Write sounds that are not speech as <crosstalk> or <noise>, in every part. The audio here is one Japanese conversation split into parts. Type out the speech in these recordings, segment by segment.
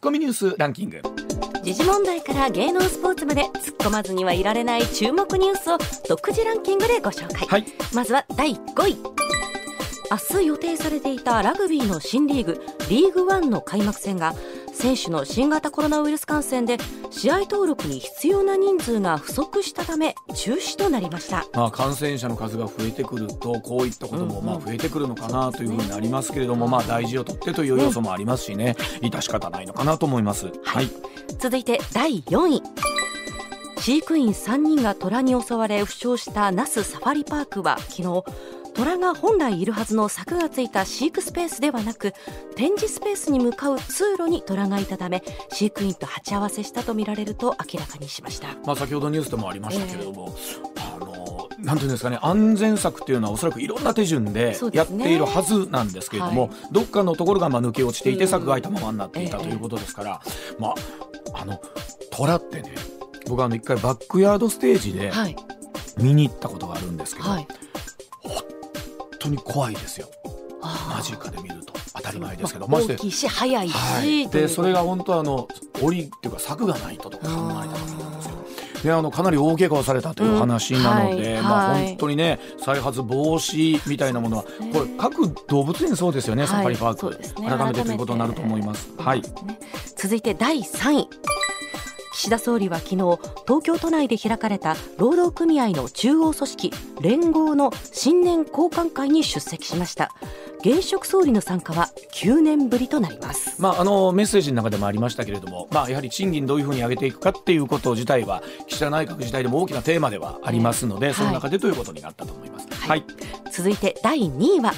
ッコミニュースランキング。時事問題から芸能スポーツまで突っ込まずにはいられない注目ニュースを独自ランキングでご紹介、はい。まずは第5位。明日予定されていたラグビーの新リーグリーグワンの開幕戦が選手の新型コロナウイルス感染で試合登録に必要な人数が不足したため中止となりました。まあ、感染者の数が増えてくるとこういったこともまあ増えてくるのかなというふうになりますけれども、まあ、大事をとってという要素もありますしね。致し方ないのかなと思います。はい、続いて第4位。飼育員3人が虎に襲われ負傷した那須サファリパークは昨日虎が本来いるはずの柵がついた飼育スペースではなく展示スペースに向かう通路に虎がいたため飼育員と鉢合わせしたとみられると明らかにしました。まあ、先ほどニュースでもありましたけれども、あのなんていうんですかね安全策っていうのはおそらくいろんな手順でやっているはずなんですけれども、はい。どっかのところがまあ抜け落ちていてうん。柵が開いたままになっていたええということですから、まああの虎ってね僕はあの一回バックヤードステージではい。見に行ったことがあるんですけど、はい。本当に怖いですよ。間近で見ると。当たり前ですけど。まあ大きいし速いし、はい、で。それが本当あの檻っていうか柵がないととか考えた時なんですよ。であのかなり大怪我をされたという話なので、うんはい。まあ、はい本当にね再発防止みたいなものはね。これ各動物園そうですよね、サファリパーク、ね。改めてということになると思います。はい、続いて第3位岸田総理は昨日東京都内で開かれた労働組合の中央組織連合の新年交換会に出席しました。現職総理の参加は9年ぶりとなります。まあ、あのメッセージの中でもありましたけれども、まあ、やはり賃金どういうふうに上げていくかっていうこと自体は岸田内閣自体でも大きなテーマではありますので、はい。その中でということになったと思います。はい。はい続いて第2位は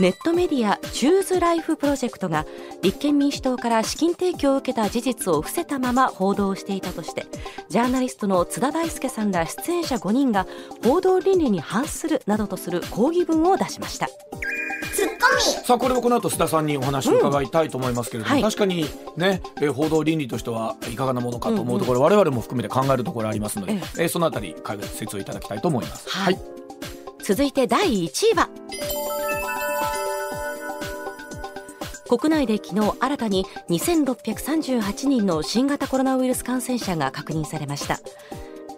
ネットメディア Choose Life Project が立憲民主党から資金提供を受けた事実を伏せたまま報道していたとしてジャーナリストの津田大介さんら出演者5人が報道倫理に反するなどとする抗議文を出しました。さあこれをこの後須田さんにお話を伺いたいと思いますけれども、はい。確かにね、えー報道倫理としてはいかがなものかと思うところ、我々も含めて考えるところありますので、ええ。ーそのあたり解説をいただきたいと思います。はい。続いて第1位は国内で昨日新たに2638人の新型コロナウイルス感染者が確認されました。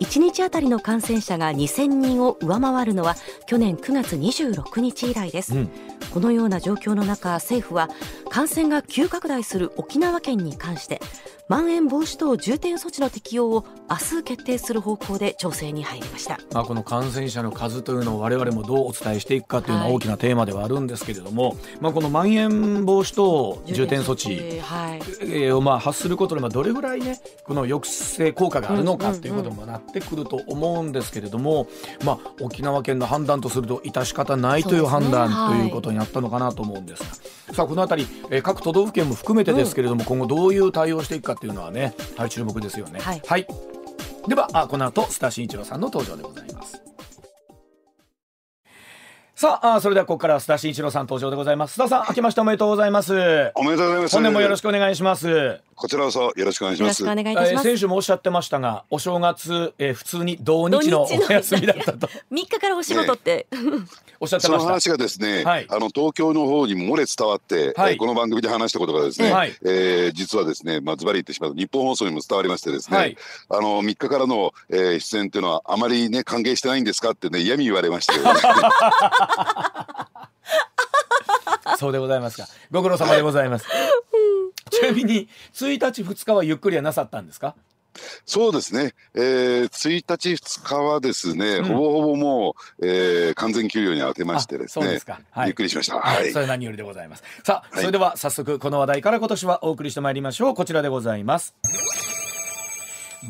1日あたりの感染者が2000人を上回るのは去年9月26日以来です、うん。このような状況の中政府は感染が急拡大する沖縄県に関してまん延防止等重点措置の適用を明日決定する方向で調整に入りました。まあ、この感染者の数というのを我々もどうお伝えしていくかというのははい。大きなテーマではあるんですけれども、まあ、このまん延防止等重点措置をまあ発することでまあどれぐらいねこの抑制効果があるのかっていうことにもなってくると思うんですけれども、まあ、沖縄県の判断とすると致し方ないという判断はいということになったのかなと思うんですが、さあこのあたり、えー各都道府県も含めてですけれども、今後どういう対応をしていくかっていうのはね、はい、注目ですよね。はいではあこの後須田慎一郎さんの登場でございます。さああそれではここからは須田慎一郎さん登場でございます。須田さん明けましておめでとうございます。おめでとうございます。本年もよろしくお願いします。こちらこそよろしくお願いします。よろしくお願いします。えー先週もおっしゃってましたがお正月、えー普通に同日の土日のお休みだったと。3日からお仕事って、おっしゃってました。その話がですね、はい。あの東京の方に漏れ伝わって、はい。えーこの番組で話したことがですね、はい。えー実はですね、まあズバリ言ってしまうと日本放送にも伝わりましてですね、はい。あの3日からの、えー出演っていうのはあまりね歓迎してないんですかってね嫌味言われまして、<laughs> そうでございますか。ご苦労様でございます。ちなみに1日2日はゆっくりはなさったんですか？そうですね、えー、1日2日はですね、うん。ほぼほぼもう、えー完全休養に当てましてですねあそうですか。はい。ゆっくりしました。は、はいい。それ何よりでございます。さあ、はい。それでは早速この話題から今年はお送りしてまいりましょう。こちらでございます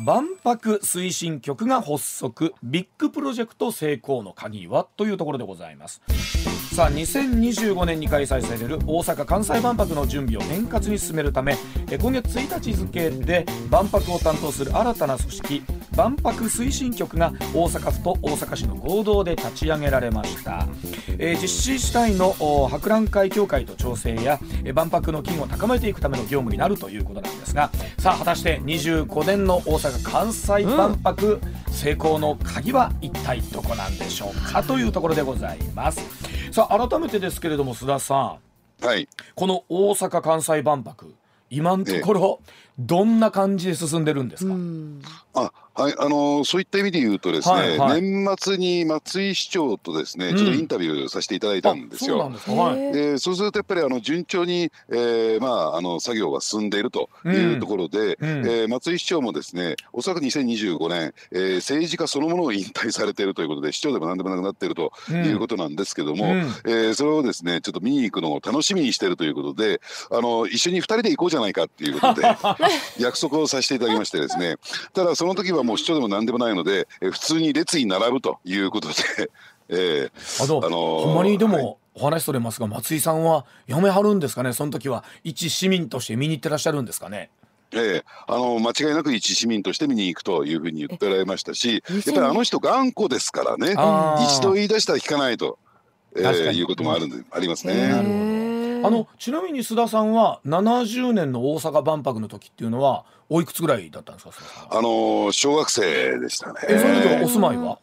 万博推進局が発足。ビッグプロジェクト成功の鍵は？というところでございます。さあ2025年に開催される大阪・関西万博の準備を円滑に進めるためえ今月1日付で万博を担当する新たな組織万博推進局が大阪府と大阪市の合同で立ち上げられました、えー実施主体のお博覧会協会と調整やえー万博の機運を高めていくための業務になるということなんですがさあ果たして25年の大阪・関西万博、成功の鍵は一体どこなんでしょうかというところでございます。さあ改めてですけれども須田さん。はい。この大阪・関西万博今のところ、どんな感じで進んでるんですか、あはいあのー、そういった意味で言うとですね、はいはい、年末に松井市長とですね、ちょっとインタビューさせていただいたんですよ。そうでそうするとやっぱりあの順調に、えー、まああの作業が進んでいるというところで、うん、えー、松井市長もですねおそらく2025年、えー、政治家そのものを引退されているということで市長でも何でもなくなっているということなんですけども、うん、えー、それをですねちょっと見に行くのを楽しみにしているということであの一緒に2人で行こうじゃないかっていうことで <laughs> 約束をさせていただきましてですね。ただその時はもう市長でも何でもないので、え普通に列に並ぶということで、<laughs> えー、あのあのー、ほんまにでも、お話それますが松井さんはやめはるんですかね？その時は一市民として見に行ってらっしゃるんですかね？ええ、あの間違いなく一市民として見に行くというふうに言ってられましたしやっぱりあの人頑固ですからね。一度言い出したら聞かないと、えー、いうこともあるんで、ありますね。あのちなみに須田さんは70年の大阪万博の時っていうのはおいくつぐらいだったんですかあの小学生でしたね。えその時はお住まいは？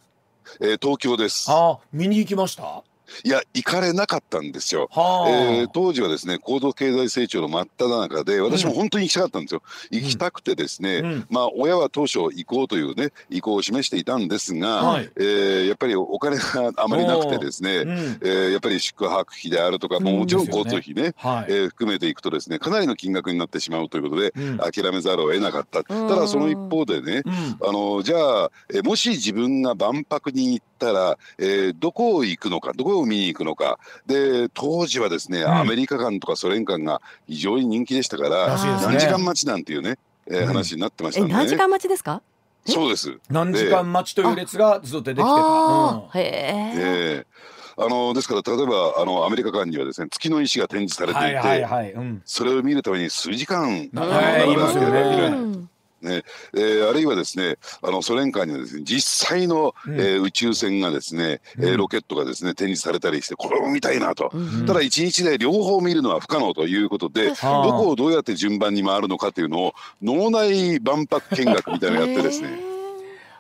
えー、東京です。あ見に行きました？いや行かれなかったんですよ、はあ、えー、当時はですね高度経済成長の真っ只中で私も本当に行きたかったんですよ、うん、行きたくてですね、うん、まあ親は当初行こうというね意向を示していたんですが、はい、えー、やっぱりお金があまりなくてですね、うん、えー、やっぱり宿泊費であるとか、もちろん交通費ね、ね。はい、えー、含めていくとですねかなりの金額になってしまうということで、諦めざるを得なかった。ただその一方でね、あのじゃあ、えもし自分が万博に行ったら、えー、どこを行くのかどこを見に行くのか。で当時はですね、うん、アメリカ館とかソ連館が非常に人気でしたから、ね、何時間待ちなんていうね、えー、話になってましたね。何時間待ちですか？そうです。何時間待ちという列がずっと出てきてた。うん、へえ。あのですから例えばあのアメリカ館にはですね月の石が展示されていて、それを見るために数時間並べなければいけない。ね。えー、あるいはですねあのソ連間にはですね実際の、うん、えー、宇宙船がですね、うん、えー、ロケットがですね展示されたりしてこれも見たいなと、うん、ただ一日で両方見るのは不可能ということで、どこをどうやって順番に回るのかというのを脳内万博見学みたいなのやってですね。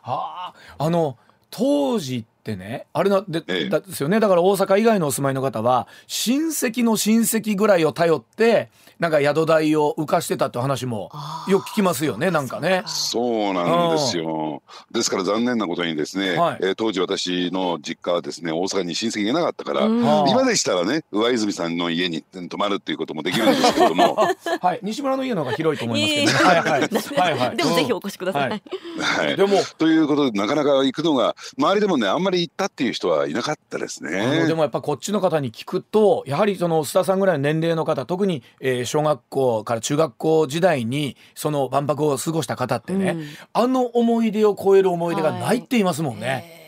はあ、あの当時ってねあれなで,、ですよね。だから大阪以外のお住まいの方は親戚の親戚ぐらいを頼ってなんか宿代を浮かしてたって話もよく聞きますよねなんかね。そうなんですよ。ですから残念なことにですね、はい、えー、当時私の実家はですね大阪に親戚がいなかったから、今でしたらね上泉さんの家に泊まるっていうこともできるんですけども。<laughs> はい。西村の家の方が広いと思いますけど、ね、はいはい。はいはい。でもぜひお越しください、はい、はい、でもということでなかなか行くのが周りでもねあんまり行ったっていう人はいなかったですね。でもやっぱこっちの方に聞くとやはりその須田さんぐらいの年齢の方特に、えー、小学校から中学校時代にその万博を過ごした方ってね、うん、あの思い出を超える思い出がないって言いますもんね。はい。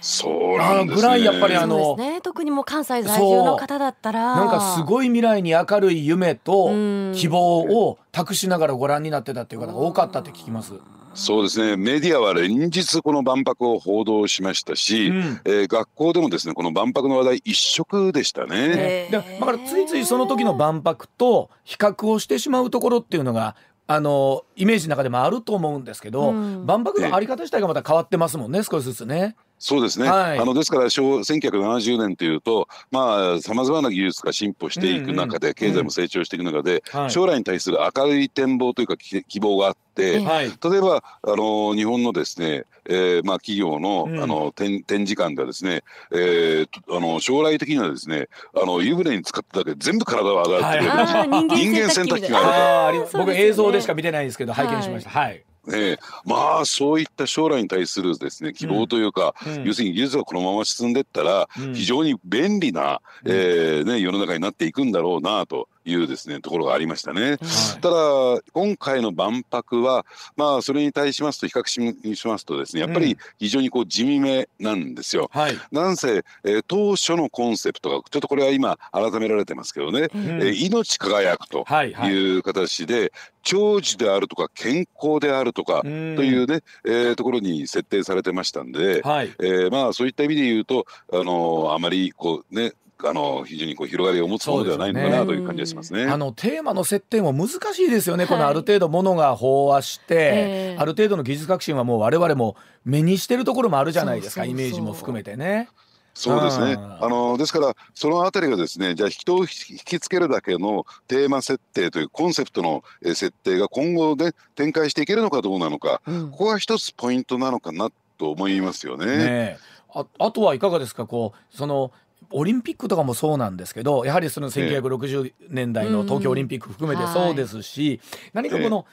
そうなんです、ね、ぐらいやっぱりあの、ね、特にもう関西在住の方だったら。なんかすごい未来に明るい夢と希望を託しながらご覧になってたっていう方が多かったって聞きます。そうですね。メディアは連日この万博を報道しましたし、うん、えー、学校でもですねこの万博の話題一色でしたね。だからついついその時の万博と比較をしてしまうところっていうのがあのイメージの中でもあると思うんですけど、うん、万博のあり方自体がまた変わってますもんね少しずつね。そうですね、はい、あのですから1970年というとさまざ、まな技術が進歩していく中で、うん。うん、経済も成長していく中で、うん、将来に対する明るい展望というか希望があって、はい、例えばあの日本のですね、えーまあ、企業の,、あの展展示館ではですね、えー、あの将来的にはですねあの湯船に使っただけで全部体が上がってくれる、はい、人間洗濯機があると。僕映像でしか見てないんですけど拝見しました。はいね、まあそういった将来に対するですね希望というか、うん、要するに技術がこのまま進んでいったら、非常に便利な、うん、えー、ね、世の中になっていくんだろうなというですねところがありましたね。はい、ただ今回の万博はまあそれに対しますと比較しますとですねやっぱり非常にこう地味めなんですよ。はい、なんせ、えー、当初のコンセプトがちょっとこれは今改められてますけどね、うん、えー、命輝くという形で、はいはい、長寿であるとか健康であるとかというね、えー、ところに設定されてましたんで、はい、えー、まあそういった意味で言うとあのあまりこうねあの非常にこう広がりを持つものではないのかなという感じがしますね。あのテーマの設定も難しいですよね。はい、このある程度ものが飽和して、えー、ある程度の技術革新はもう我々も目にしてるところもあるじゃないですか。イメージも含めてね。そうですね。あのですからそのあたりがですね、じゃあ人を引きつけるだけのテーマ設定というコンセプトの設定が今後で展開していけるのかどうなのか、うん、ここが一つポイントなのかなと思いますよね。ねああとはいかがですか？こうそのオリンピックとかもそうなんですけどやはりその1960年代の東京オリンピック含めてそうですし、何かこの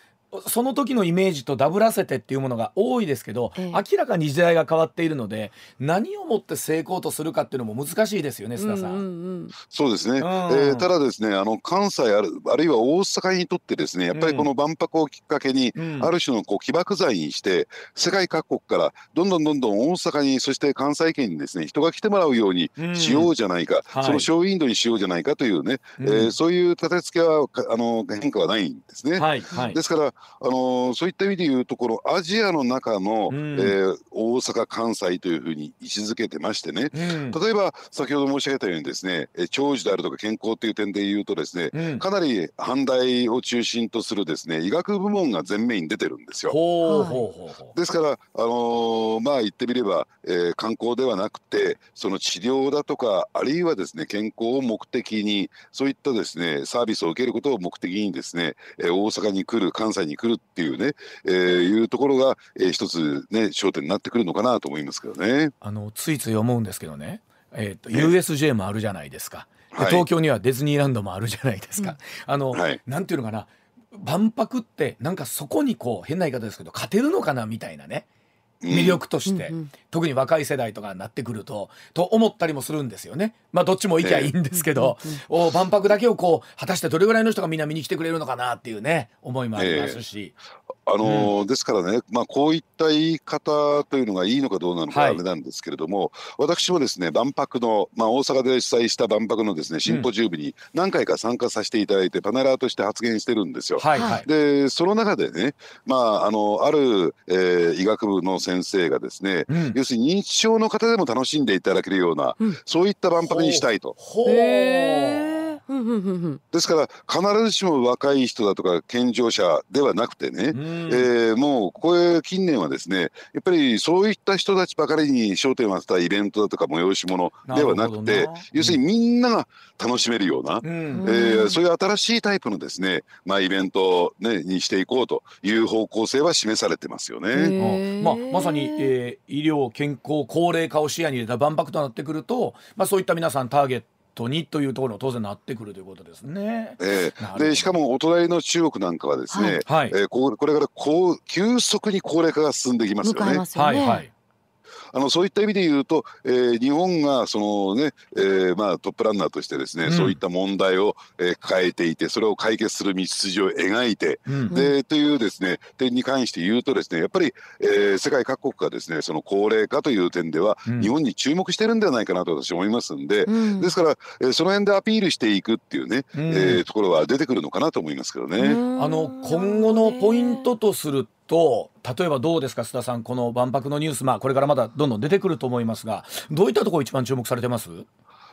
その時のイメージとダブらせてっていうものが多いですけど、ええ、明らかに時代が変わっているので何をもって成功とするかっていうのも難しいですよね須田さん。うん。うんうん、そうですね、うん、えー、ただですねあの関西あるあるいは大阪にとってですねやっぱりこの万博をきっかけに、うん、ある種のこう起爆剤にして世界各国からどんどんどんどん大阪にそして関西圏にですね人が来てもらうようにしようじゃないか、うん、そのショーウィンドにしようじゃないかというね、はい、えー、そういう立て付けはあの変化はないんですね。はいはい、ですからあのそういった意味でいうところアジアの中の、うん、えー、大阪関西というふうに位置づけてましてね、うん、例えば先ほど申し上げたようにですね長寿であるとか健康という点でいうとですね、うん、かなり阪大を中心とするですね医学部門が前面に出てるんですよ。ですから、あのー、まあ言ってみれば、えー、観光ではなくてその治療だとかあるいはですね健康を目的にそういったですねサービスを受けることを目的にですね、えー、大阪に来る関西に来るっていうね、えー、いうところが、えー、一つね焦点になってくるのかなと思いますけどね。あのついつい思うんですけどね、えーと、と USJ もあるじゃないですか。はい、東京にはディズニーランドもあるじゃないですか。うん、あの、はい、なんていうのかな。万博ってなんかそこにこう変な言い方ですけど勝てるのかなみたいなね魅力として、うん、特に若い世代とかになってくるとと思ったりもするんですよね。まあどっちも行きゃいいんですけど、えー、お万博だけをこう果たしてどれぐらいの人がみんな見に来てくれるのかなっていうね思いもありますし。えーあの、うん、ですからね、まあ、こういった言い方というのがいいのかどうなのかあれなんですけれども、はい、私もですね万博の、まあ、大阪で主催した万博のですねシンポジウムに何回か参加させていただいて、パネラーとして発言してるんですよ。はい。はい、でその中でね、まあ、あのある、えー、医学部の先生がですね、うん、要するに認知症の方でも楽しんでいただけるような、うん、そういった万博にしたいと。へーですから必ずしも若い人だとか健常者ではなくてね、うん、えー、もうこれ近年はですねやっぱりそういった人たちばかりに焦点を当てたイベントだとか催し物ではなくて要するにみんなが楽しめるような、うん、えー、そういう新しいタイプのですね、まあ、イベント、ね、にしていこうという方向性は示されてますよね。まあ、まさに、えー、医療健康高齢化を視野に入れた万博となってくると、まあ、そういった皆さんターゲットトにというところも当然なってくるということですね。えー、でしかもお隣の中国なんかはですね、はい、えー、ここれからこう急速に高齢化が進んできますよね。よね。はいはいあのそういった意味で言うと、えー、日本がそのね、えー、まあトップランナーとしてですね、うん、そういった問題を、えー、抱えていてそれを解決する道筋を描いて、うん、でというですね点に関して言うとですねやっぱり、えー、世界各国がですねその高齢化という点では、うん、日本に注目してるんではないかなと私は思いますんで、ですから、えー、その辺でアピールしていくっていうね、うん、えー、ところは出てくるのかなと思いますけどね。あの今後のポイントとすると例えばどうですか須田さんこの万博のニュース、まあ、これからまだどんどん出てくると思いますがどういったところ一番注目されてます？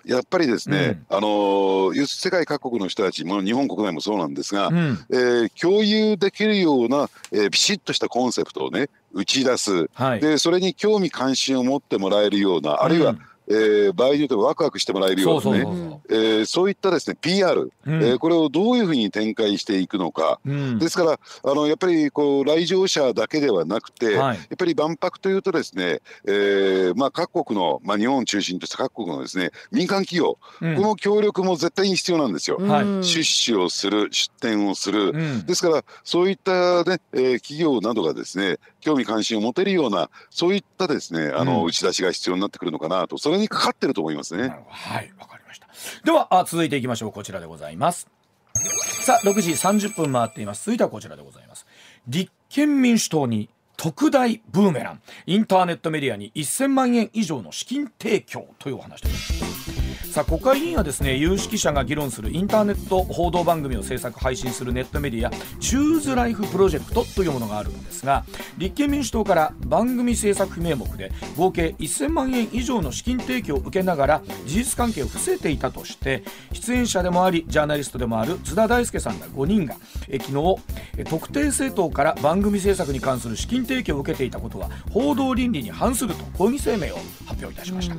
やっぱりですね、うん、あの世界各国の人たちも日本国内もそうなんですが、うん、えー、共有できるような、えー、ビシッとしたコンセプトをね打ち出す、はい、でそれに興味関心を持ってもらえるようなあるいは、うんえー、場合によってはワクワクしてもらえるようなねそういったですね PR、うん、えー、これをどういうふうに展開していくのか、うん、ですからあのやっぱりこう来場者だけではなくて、はい、やっぱり万博というとですね、えーまあ、各国の、まあ、日本を中心とした各国のですね民間企業、うん、この協力も絶対に必要なんですよ。はい、出資をする出展をする、ですからそういったね、えー、企業などがですね興味関心を持てるようなそういったですねあの、打ち出しが必要になってくるのかなとそれにかかってると思いますね。はいわかりました。ではあ続いていきましょう。こちらでございます。さあ6時30分回っています。続いてはこちらでございます。立憲民主党に特大ブーメラン。インターネットメディアに1000万円以上の資金提供というお話ですさあ国会議員はですね有識者が議論するインターネット報道番組を制作配信するネットメディア Choose Life Project というものがあるんですが立憲民主党から番組制作費名目で合計1000万円以上の資金提供を受けながら事実関係を伏せていたとして出演者でもありジャーナリストでもある津田大介さんら5人がえ昨日特定政党から番組制作に関する資金提供を受けていたことは報道倫理に反すると抗議声明を発表いたしました。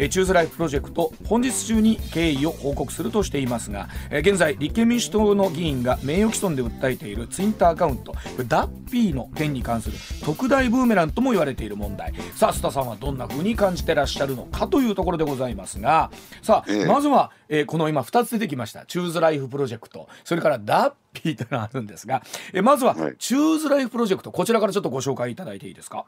えチューズライフプロジェクト本日中に経緯を報告するとしていますが、え現在立憲民主党の議員が名誉毀損で訴えているツイッターアカウントダッピーの件に関する特大ブーメランとも言われている問題。さあ須田さんはどんな風に感じてらっしゃるのかというところでございますがさあ、ええ、まずは、えー、この今2つ出てきました。 Choose Life Project。それから Dappi というのがあるんですが、えー、まずは、はい、 Choose Life Project。こちらからちょっとご紹介いただいていいですか？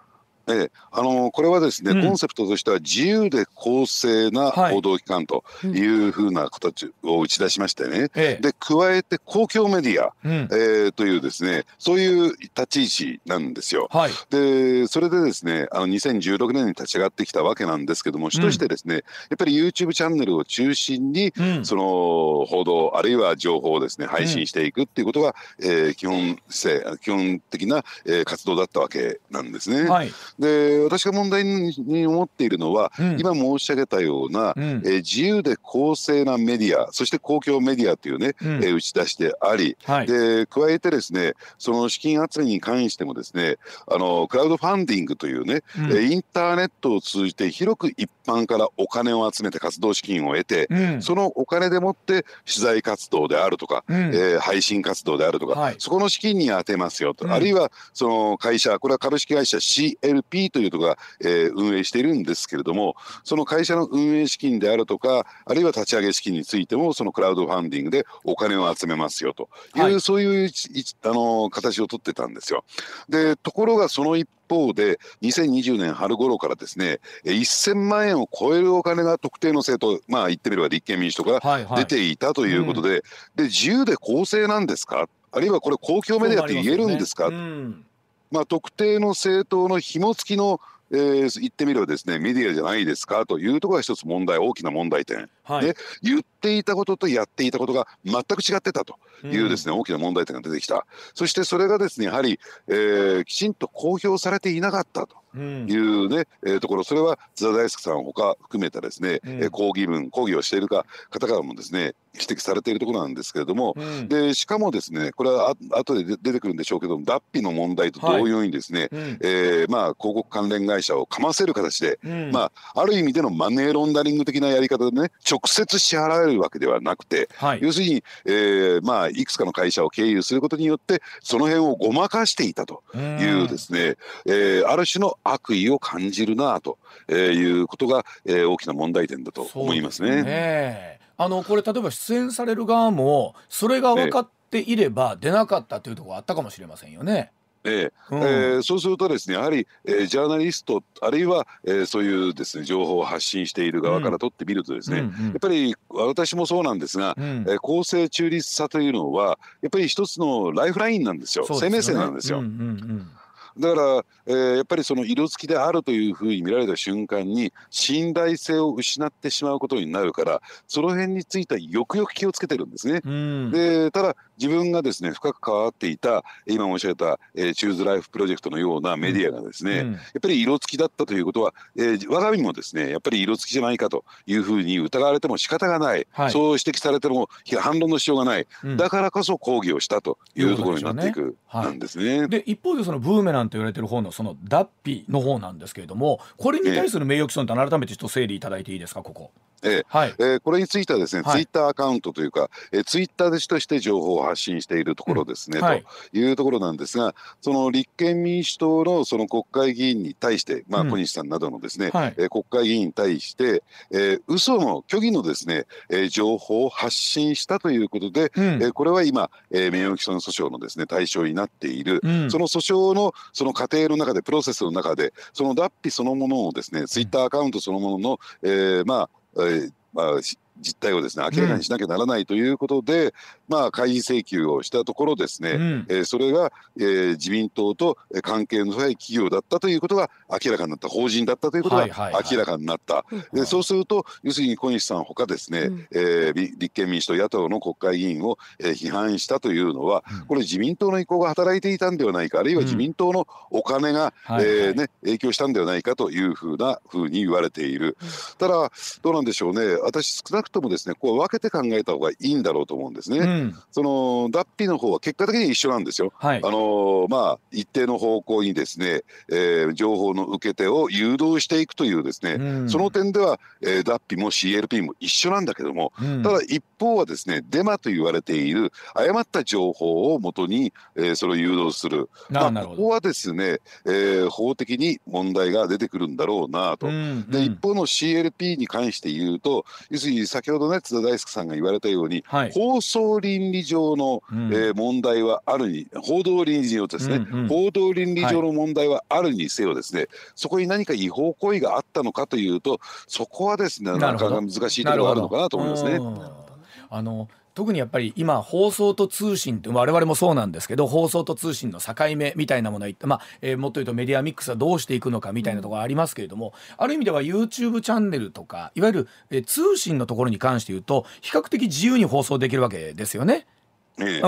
ええ、あのこれはですね、うん、コンセプトとしては自由で公正な報道機関というふうな形を打ち出しましてね、で加えて公共メディア、うん、えー、というですねそういう立ち位置なんですよ。はい、でそれでですねあの2016年に立ち上がってきたわけなんですけども主としてですね、うん、やっぱり YouTube チャンネルを中心に、その報道あるいは情報をですね配信していくっていうことが、えー、基本性基本的な、えー、活動だったわけなんですね。はいで私が問題に思っているのは、うん、今申し上げたような、うん、えー、自由で公正なメディアそして公共メディアというね、うん、えー、打ち出しであり、はい、で加えてですねその資金集めに関してもですねあのクラウドファンディングというね、うん、インターネットを通じて広く一般からお金を集めて活動資金を得て、そのお金でもって取材活動であるとか、うん、えー、配信活動であるとか、はい、そこの資金に充てますよと、あるいはその会社これは株式会社 CLP P というところが、えー、運営しているんですけれどもその会社の運営資金であるとかあるいは立ち上げ資金についてもそのクラウドファンディングでお金を集めますよという、はい、そういうあの形をとってたんですよ。でところがその一方で2020年春頃からですね1000万円を超えるお金が特定の政党まあ言ってみれば立憲民主党から出ていたということではいはい、で自由で公正なんですか？あるいはこれ公共メディアって言えるんですか、ね。うん、まあ、特定の政党の紐付きのえー、言ってみればですねメディアじゃないですかというところが一つ問題大きな問題点、はい、で言っていたこととやっていたことが全く違ってたというですね、うん、大きな問題点が出てきた。そしてそれがですねやはり、えー、きちんと公表されていなかったと。いうね、うん、えー、ところ。それは津田大輔さんほか含めたですね、うん、抗議文抗議をしているか方からもですね指摘されているところなんですけれども、うん、でしかもですねこれはあ後で出てくるんでしょうけど脱皮の問題と同様にですね、はい、えー、まあ、広告関連会社をかませる形で、うん、まあ、ある意味でのマネーロンダリング的なやり方でね直接支払われるわけではなくて、はい、要するに、えーまあ、いくつかの会社を経由することによってその辺をごまかしていたというですね、えー、ある種の悪意を感じるなということが、えー、大きな問題点だと思いますね。あのこれ例えば出演される側もそれが分かっていれば出なかったというところあったかもしれませんよね。ええ。うん、えー、そうするとですねやはり、えー、ジャーナリストあるいは、えー、そういうですね情報を発信している側から取ってみるとですね、うんうん。うん、やっぱり私もそうなんですが、うん、えー、公正中立さというのはやっぱり一つのライフラインなんですよ、ね、生命線なんですよ。うんうんうん。だから、えー、やっぱりその色付きであるというふうに見られた瞬間に信頼性を失ってしまうことになるからその辺についてはよくよく気をつけてるんですね。うん、でただ自分がですね深く関わっていた今申し上げた、えー、チューズライフプロジェクトのようなメディアがですね、うん、やっぱり色付きだったということは、えー、我が身もですねやっぱり色付きじゃないかというふうに疑われても仕方がない、はい、そう指摘されても反論のしようがない、うん、だからこそ抗議をしたというところになっていく、なんですね。で一方でそのブーメランと言われてる方のその脱皮の方なんですけれどもこれに対する名誉毀損って改めてちょっと整理いただいていいですかここ。えーはい。えー、これについてはですね、はい、ツイッターアカウントというか、えー、ツイッターでとして情報を発信しているところですね、うん。はい、というところなんですが、その立憲民主党のその国会議員に対して、まあ、小西さんなどのですね、うん、えー、国会議員に対して、えー、嘘の虚偽のですね、えー、情報を発信したということで、うん、えー、これは今、えー、名誉毀損訴訟のですね対象になっている、うん、その訴訟のその過程の中で、プロセスの中で、その脱皮そのものをですね、ツイッターアカウントそのものの、えー、まあ、えーまあ、実態をですね明らかにしなきゃならないということで、うん、まあ開示請求をしたところですね、うん、えー、それが、えー、自民党と関係の深い企業だったということが明らかになった法人だったということが明らかになった、はいはいはい、でそうすると要するに小西さんほかですね、うん、えー、立憲民主党野党の国会議員を、えー、批判したというのは、これ自民党の意向が働いていたんではないかあるいは自民党のお金が、うん、えー、ね、影響したんではないかというふうなふうに言われている。ただどうなんでしょうね。私少なくくともですねこう分けて考えた方がいいんだろうと思うんですね。うん、その脱皮の方は結果的に一緒なんですよ。はい、あのまあ一定の方向にですね、えー、情報の受け手を誘導していくというですね、うん、その点では、えー、脱皮も CLP も一緒なんだけども、うん、ただ一方はですねデマと言われている誤った情報をもとに、えー、それを誘導する。まあ、ここはですね、えー、法的に問題が出てくるんだろうなと。で一方の CLP に関して言うと要するに先ほどね津田大輔さんが言われたように、はい、放送倫理上の、うん、えー、問題はあるに報道倫理上ですね、うんうん、報道倫理上の問題はあるにせよですね、はい、そこに何か違法行為があったのかというとそこはですねなかなか難しいところがあるのかなと思いますね。あの特にやっぱり今放送と通信って我々もそうなんですけど放送と通信の境目みたいなものは、まあえー、もっと言うとメディアミックスはどうしていくのかみたいなところありますけれども、ある意味では YouTube チャンネルとかいわゆる、えー、通信のところに関して言うと比較的自由に放送できるわけですよね。え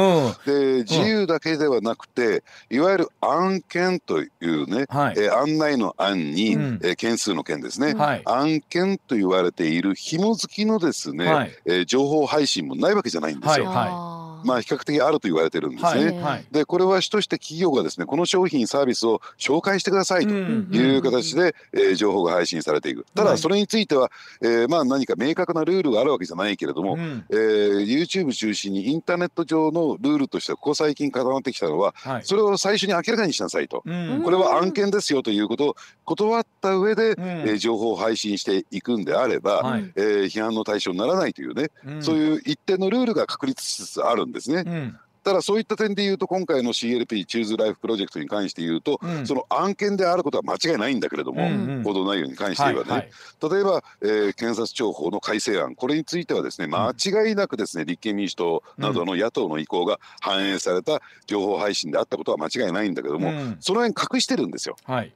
え、で自由だけではなくて、いわゆる案件というね、はい、えー、案内の案に、うん、えー、件数の件ですね、はい、案件と言われている紐付きのですね、はい、えー、情報配信もないわけじゃないんですよ。はいまあ、比較的あると言われてるんですね。はい、でこれは主として企業がですねこの商品サービスを紹介してくださいという形で、えー、情報が配信されていく。ただそれについては、えー、まあ何か明確なルールがあるわけじゃないけれども、うん、えー、YouTube 中心にインターネット上のルールとしてここ最近固まってきたのは、はい、それを最初に明らかにしなさいと、うん、これは案件ですよということを断った上で、うん、えー、情報を配信していくんであれば、はい、えー、批判の対象にならないというね、そういう一定のルールが確立しつつあるんですね。ただそういった点で言うと今回の CLP チューズライフプロジェクトに関して言うと、うん、その案件であることは間違いないんだけれども、うんうん、報道内容に関して言えばね、はいはい、例えば、えー、検察庁法の改正案これについてはですね間違いなくですね立憲民主党などの野党の意向が反映された情報配信であったことは間違いないんだけども、うん、その辺隠してるんですよ。はい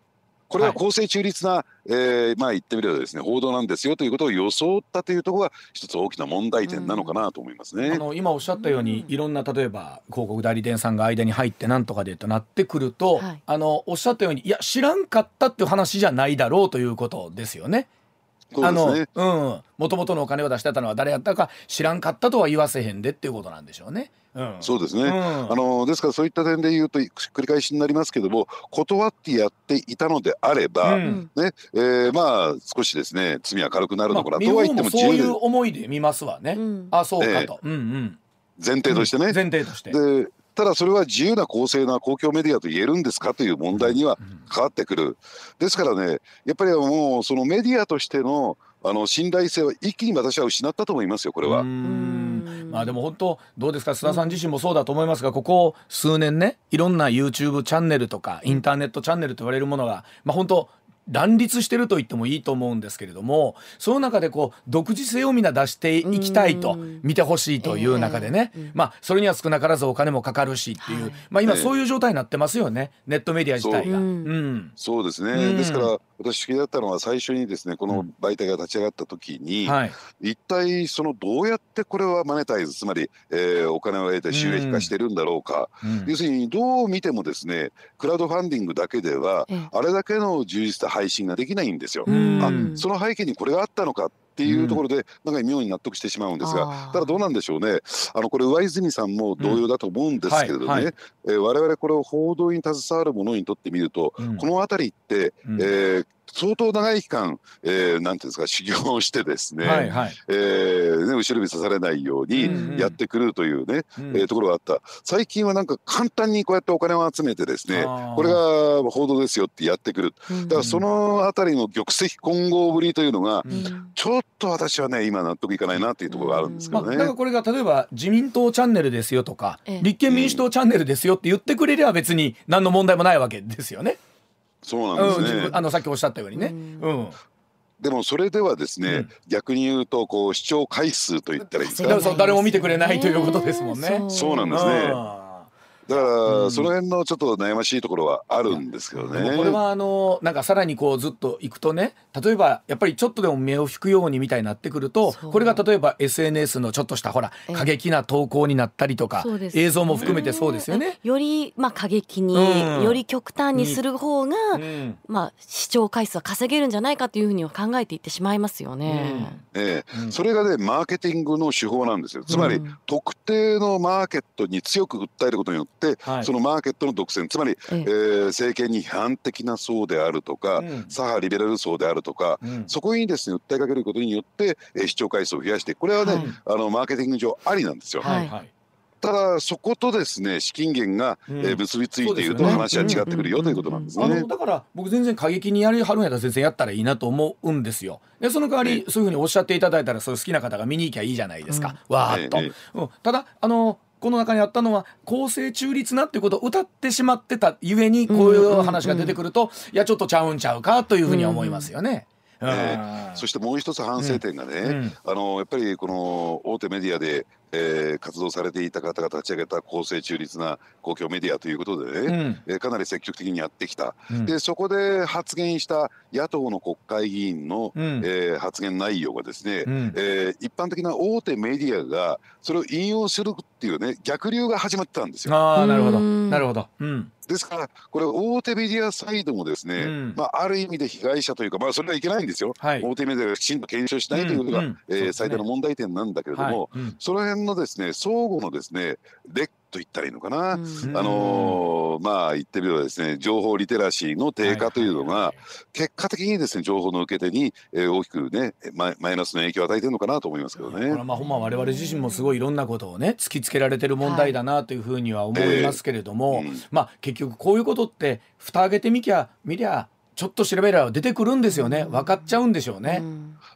これは公正中立な、はい、えー、まあ言ってみればですね報道なんですよということを装ったというところが一つ大きな問題点なのかなと思いますね。あの今おっしゃったように、いろんな例えば広告代理店さんが間に入ってなんとかでとなってくると、はい、あのおっしゃったようにいや知らんかったっていう話じゃないだろうということですよね。あの、うん、もともとのお金を出してたのは誰やったか知らんかったとは言わせへんでっていうことなんでしょうね。うん、そうですね、うん、あのですからそういった点で言うと繰り返しになりますけども断ってやっていたのであれば、うん、ねえー、まあ少しですね罪は軽くなるのかな、まあ、とは言ってもそういう思いで見ますわね、うん、あそうかと、えー、うんうん、前提としてね、前提として。でただそれは自由な公正な公共メディアと言えるんですかという問題には関わってくる。ですからねやっぱりもうそのメディアとしてのあの信頼性は一気に私は失ったと思いますよこれは。まあでも本当どうですか？須田さん自身もそうだと思いますがここ数年ねいろんな YouTube チャンネルとかインターネットチャンネルと言われるものがまあ本当乱立してると言ってもいいと思うんですけれどもその中でこう独自性をみんな出していきたいと見てほしいという中でね、えー、まあそれには少なからずお金もかかるしっていう、はい、まあ今そういう状態になってますよね、ネットメディア自体が。そう,、うん。そうですね、ですから私気だったのは最初にですねこの媒体が立ち上がった時に、うんはい、一体そのどうやってこれはマネタイズつまり、えー、お金を得て収益化してるんだろうか、うん、要するにどう見てもですねクラウドファンディングだけでは、あれだけの充実した配信ができないんですよ。あその背景にこれがあったのかっていうところで、なんか妙に納得してしまうんですが、ただどうなんでしょうね。あのこれ上泉さんも同様だと思うんですけれどね、えー、我々これを報道に携わる者にとってみると、うん、この辺りって、うん、えー相当長い期間、えー、なんていうんですか修行をしてですね,、はいはい、えー、ね後ろ指さされないようにやってくるというね、うん。うん、えー、ところがあった。最近はなんか簡単にこうやってお金を集めてですねこれが報道ですよってやってくる、だからそのあたりの玉石混合ぶりというのが、うん、ちょっと私はね今納得いかないなっていうところがあるんですけどね、まあ、だからこれが例えば自民党チャンネルですよとか、立憲民主党チャンネルですよって言ってくれれば別に何の問題もないわけですよね。そうなんですね、あのさっきおっしゃったようにね。うん。でもそれではですね、うん、逆に言うとこう視聴回数と言ったらいいですか誰も見てくれないということですもんね。そうなんですね。だから、その辺のちょっと悩ましいところはあるんですけどね。これはあのなんかさらにこうずっといくとね例えばやっぱりちょっとでも目を引くようにみたいになってくるとこれが例えば SNS のちょっとしたほら過激な投稿になったりとか映像も含めてそうですよね。よりまあ過激に、うん、より極端にする方が、うん、まあ視聴回数は稼げるんじゃないかというふうには考えていってしまいますよね。うん、ええ、それがねマーケティングの手法なんですよ。つまり、特定のマーケットに強く訴えることによって、はい、そのマーケットの独占。つまり、ええ。ー、政権に批判的な層であるとか、うん、左派リベラル層であるとか、うん、そこにですね訴えかけることによって、えー、視聴回数を増やしてこれはね、はい、あのマーケティング上ありなんですよ。はい。はい。ただそことですね資金源が、うん、えー、結びついていると話は違ってくるよということなんですね。だから僕全然過激にやりはるんやったら全然やったらいいなと思うんですよ。でその代わりそういうふうにおっしゃっていただいたらそういう好きな方が見に行きゃいいじゃないですか、うん、わーっと。ただあのこの中にあったのは公正中立なっていうことを歌ってしまってたゆえにこういう話が出てくると、いやちょっとちゃうんちゃうかというふうに思いますよね。えー、そしてもう一つ反省点がね、うん、あのやっぱりこの大手メディアでえー、活動されていた方が立ち上げた公正中立な公共メディアということでね、うん、えー、かなり積極的にやってきた、うん、でそこで発言した野党の国会議員の、うん、えー、発言内容がですね、うん、えー、一般的な大手メディアがそれを引用するっていうね逆流が始まったんですよ。あなるほど。なるほど、うんですから、これ、大手メディアサイドもですね、うん、まあ、ある意味で被害者というか、まあ、それはいけないんですよ、はい、大手メディアがきちんと検証しないということが、うんうん、えー、最大の問題点なんだけれども、はい。うん、その辺のですね相互のですね劣と言ったらいいのかな、あのー、まあ言ってみればですね情報リテラシーの低下というのが結果的にですね情報の受け手に、えー、大きくねマイマイナスの影響を与えてるのかなと思いますけどね。これまあほんま我々自身もすごいいろんなことをね突きつけられてる問題だなというふうには思いますけれども、えーうん、まあ結局こういうことって蓋開けてみきゃ見りゃちょっと調べれば出てくるんですよね分かっちゃうんでしょうね。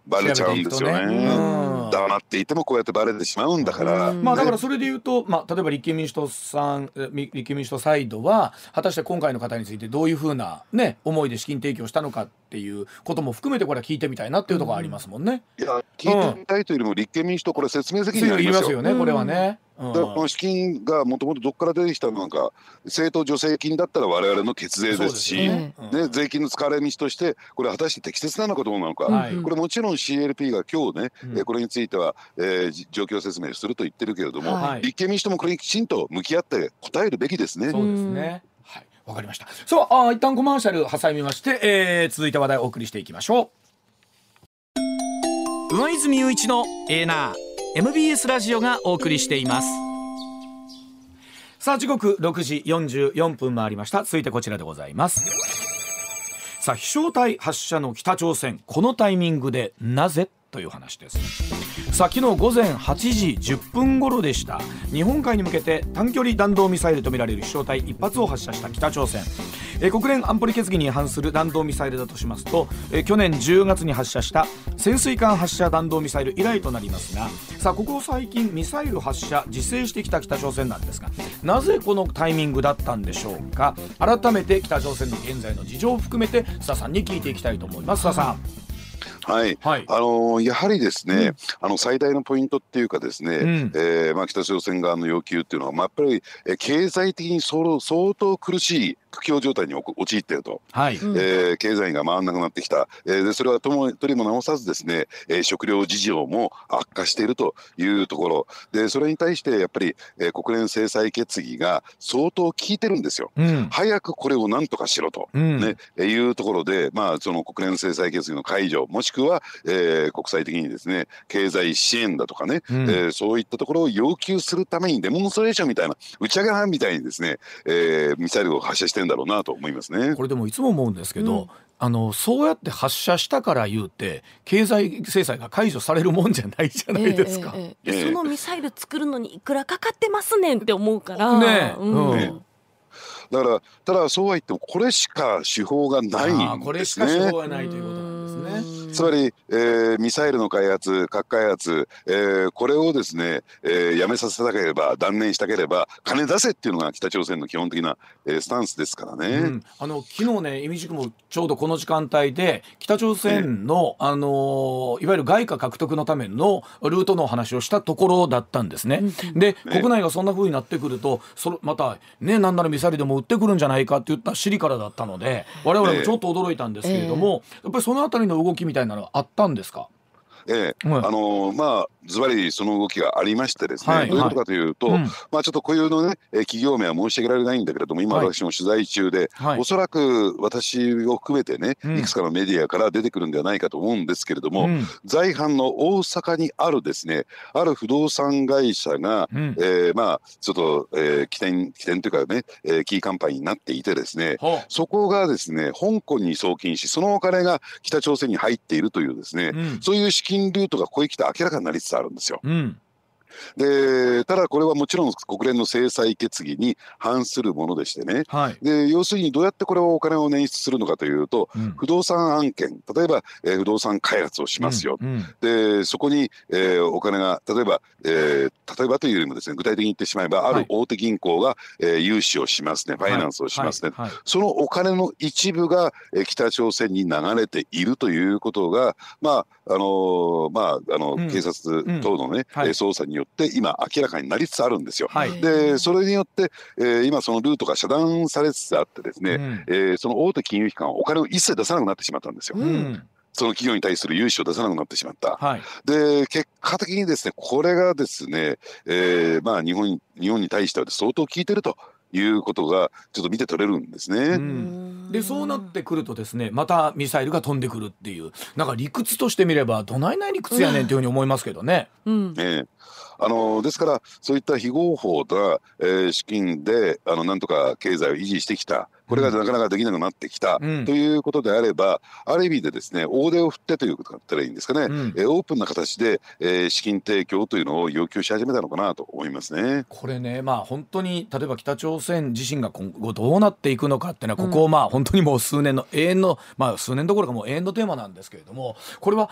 バレちゃうんですよね。黙っていてもこうやってバレてしまうんだから。まあだからそれで言うと、まあ例えば立憲民主党さん立憲民主党サイドは果たして今回の方についてどういうふうなね思いで資金提供したのかっていうことも含めてこれは聞いてみたいなっていうところありますもんね。いや聞いてみたいというよりも立憲民主党これ説明責任ありますよねこれはね。だからこの資金がもともとどこから出てきたのか政党助成金だったら我々の血税ですしね、税金の使われ道としてこれ果たして適切なのかどうなのか、これもちろん CLP が今日ね、これについては、えー、状況説明すると言ってるけれども、立憲民主党もこれにきちんと向き合って答えるべきですね。そうですね。はい。わかりました。そうあ一旦コマーシャル挟みまして、えー、続いて話題をお送りしていきましょう。上泉雄一のエーナー MBS ラジオがお送りしています。さあ時刻6時44分回りました。続いてこちらでございます。さあ飛翔体発射の北朝鮮このタイミングでなぜという話です。さあ昨日午前8時10分頃でした。日本海に向けて短距離弾道ミサイルとみられる飛翔体1発を発射した北朝鮮。え国連安保理決議に違反する弾道ミサイルだとしますとえ去年10月に発射した潜水艦発射弾道ミサイル以来となりますがさあここ最近ミサイル発射自制してきた北朝鮮なんですがなぜこのタイミングだったんでしょうか。改めて北朝鮮の現在の事情を含めて須田さんに聞いていきたいと思います。須田さん。はい、はい、あのやはりですね、うん、あの最大のポイントっていうかですね、うん、えー、まあ、北朝鮮側の要求っていうのは、まあ、やっぱり、え経済的に相当苦しい苦境状態に陥っていると、はい。えー、経済が回らなくなってきた、えー、でそれはともとりも直さずですね、えー、食料事情も悪化しているというところ。でそれに対してやっぱり、えー、国連制裁決議が相当効いてるんですよ、うん、早くこれをなんとかしろと、うん、ね、いうところで、まあ、その国連制裁決議の解除もしくは、えー、国際的にですね経済支援だとかね、うん、えー、そういったところを要求するためにデモンストレーションみたいな打ち上げ班みたいにですね、えー、ミサイルを発射してしてんだろうなと思いますね。これでもいつも思うんですけど、うん、あのそうやって発射したから言うて経済制裁が解除されるもんじゃないじゃないですか。えーえー、そのミサイル作るのにいくらかかってますねんって思うから。ね、うん、ねだからただそうは言ってもこれしか手法がないんですね。これしか手法がないということなんですね。つまり、えー、ミサイルの開発核開発、えー、これをですね、えー、やめさせたければ断念したければ金出せっていうのが北朝鮮の基本的な、えー、スタンスですからね、うん、あの昨日ね意味軸もちょうどこの時間帯で北朝鮮の、あのいわゆる外貨獲得のためのルートの話をしたところだったんですね。で、国内がそんなふうになってくるとそれまたねなんならミサイルでも撃ってくるんじゃないかって言った尻からだったので我々もちょっと驚いたんですけれども、やっぱりそのあたりの動きみたいたいなのはあったんですか？ええ、はい、あのー、まあズバリその動きがありましてですね、はい、どういうことかというと、はい、まあちょっと固有のね企業名は申し上げられないんだけれども今私も取材中で、はい、おそらく私を含めてね、いくつかのメディアから出てくるんではないかと思うんですけれども、うん、在阪の大阪にあるですねある不動産会社が、うん、えー、まあちょっと、えー、起点起点というかね、えー、キーカンパニーになっていてですね、そこがですね香港に送金しそのお金が北朝鮮に入っているというですね、うん、そういう資金ルートがここへ来て明らかになりつつあるんですよ。うん。でただこれはもちろん国連の制裁決議に反するものでしてね、はい、で要するにどうやってこれをお金を捻出するのかというと、うん、不動産案件。例えば、えー、不動産開発をしますよ、うん。うん、でそこに、えー、お金が例えば、えー、例えばというよりもですね具体的に言ってしまえばある大手銀行が、はい、えー、融資をしますね。ファイナンスをしますね、はい、そのお金の一部が、えー、北朝鮮に流れているということがまああのー、まああの、うん、警察等のね、うん、捜査によって今明らかになりつつあるんですよ。はい、でそれによって、えー、今そのルートが遮断されつつあってですね、うん、えー、その大手金融機関はお金を一切出さなくなってしまったんですよ。うん。その企業に対する融資を出さなくなってしまった。はい、で結果的にですねこれがですね、えー、まあ日本日本に対しては相当効いてるということがちょっと見て取れるんですね。うん、でそうなってくるとですねまたミサイルが飛んでくるっていうなんか理屈としてみればどないない理屈やねんっていうふうに思いますけどね。うん、え。あのですからそういった非合法な、えー、資金であのなんとか経済を維持してきたこれがなかなかできなくなってきた、うん、ということであればある意味でですね大手を振ってということだったらいいんですかね、うん、えー、オープンな形で、えー、資金提供というのを要求し始めたのかなと思いますね。これねまあ本当に例えば北朝鮮自身が今後どうなっていくのかっていうのはここをまあ本当にもう数年の永遠のまあ数年どころかもう永遠のテーマなんですけれどもこれは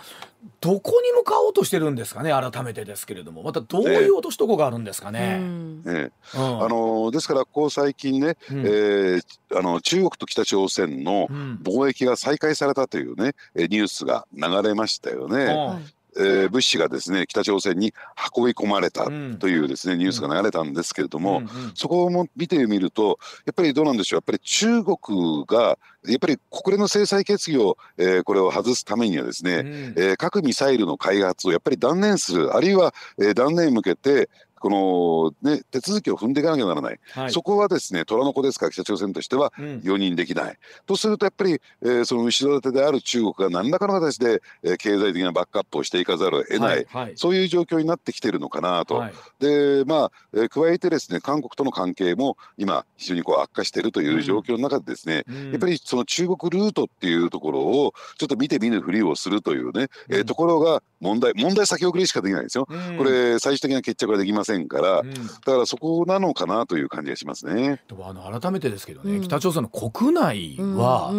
どこに向かおうとしてるんですかね改めてですけれども。またどういう落としどこがあるんですかね。ねうん、あのですからこう最近ね、うん、えー、あの中国と北朝鮮の貿易が再開されたというね、うん、ニュースが流れましたよね。えー、物資がですね北朝鮮に運び込まれたというですね、うん、ニュースが流れたんですけれども、うんうん、そこも見てみるとやっぱりどうなんでしょう？やっぱり中国がやっぱり国連の制裁決議を、えー、これを外すためにはですね、うん、えー、核ミサイルの開発をやっぱり断念するあるいは、えー、断念に向けてこの、ね、手続きを踏んでいかなきゃならない、はい、そこはですね虎の子ですから北朝鮮としては容認できない、うん、とするとやっぱり、えー、その後ろ盾である中国が何らかの形で、えー、経済的なバックアップをしていかざるを得ない、はいはい、そういう状況になってきているのかなと、はい、でまあ、えー、加えてですね韓国との関係も今非常にこう悪化しているという状況の中でですね、うん、やっぱりその中国ルートっていうところをちょっと見て見ぬふりをするというね、うん、えー、ところが問題問題先送りしかできないんですよ。これ最終的な決着はできませんから、だからそこなのかなという感じがしますね。あの改めてですけどね、うん、北朝鮮の国内は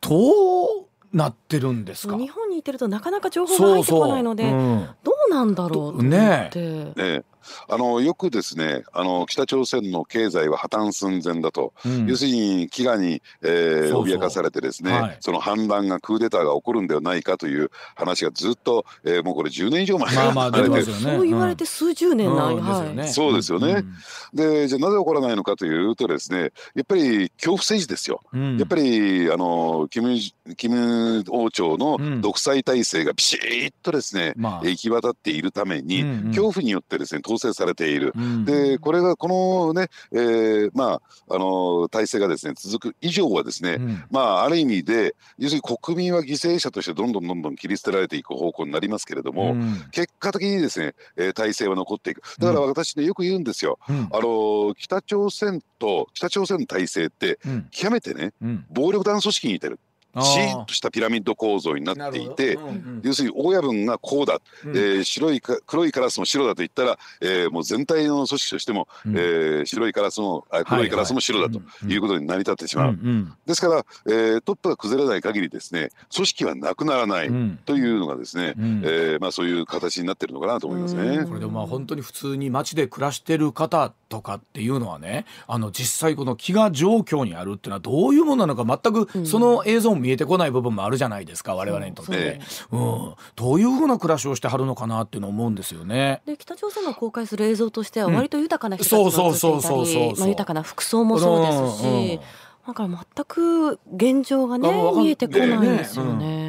どうなってるんですか、日本にいてるとなかなか情報が入ってこないので、うん、どうなんだろうと思って。ねねあのよくですねあの北朝鮮の経済は破綻寸前だと、うん、要するに飢餓に、えー、脅かされてですね、はい、その反乱がクーデターが起こるんではないかという話がずっと、えー、もうこれ10年以上前からまあまあね、そう言われて数十年ない、うん。はい、そうですよね、うん、でじゃあなぜ起こらないのかというとですねやっぱり恐怖政治ですよ、やっぱりあのキムキム王朝の独裁体制がビシッとですね、まあ、行き渡っているために、恐怖によってですね統制されている、うん、でこれがこのね、えー、まああの体制がですね続く以上はですね、うん、まあある意味で要するに国民は犠牲者としてどんどんどんどん切り捨てられていく方向になりますけれども、うん、結果的にですね、えー、体制は残っていく。だから私ねよく言うんですよ、あの北朝鮮と北朝鮮の体制って極めてね、暴力団組織に似てる。シーッとしたピラミッド構造になっていて、要するに大親分がこうだ、うん、えー、白いか黒いカラスも白だと言ったら、えー、もう全体の組織としても、うん、えー、白いカラスもあ黒いカラスも白だということに成り立ってしまう。ですから、えー、トップが崩れない限りですね組織はなくならないというのがですね、うん、えー、まあ、そういう形になってるのかなと思いますね。これでもまあ本当に普通に街で暮らしてる方とかっていうのはねあの実際この飢餓状況にあるっていうのはどういうものなのか全くその映像も見えてこない部分もあるじゃないですか我々にとって、うん、どういうふうな暮らしをしてはるのかなっていうのを思うんですよね。で北朝鮮が公開する映像としては割と豊かな人たちが映っていたり豊かな服装もそうですし。うん。うん。だから全く現状がね見えてこないんですよね、ね、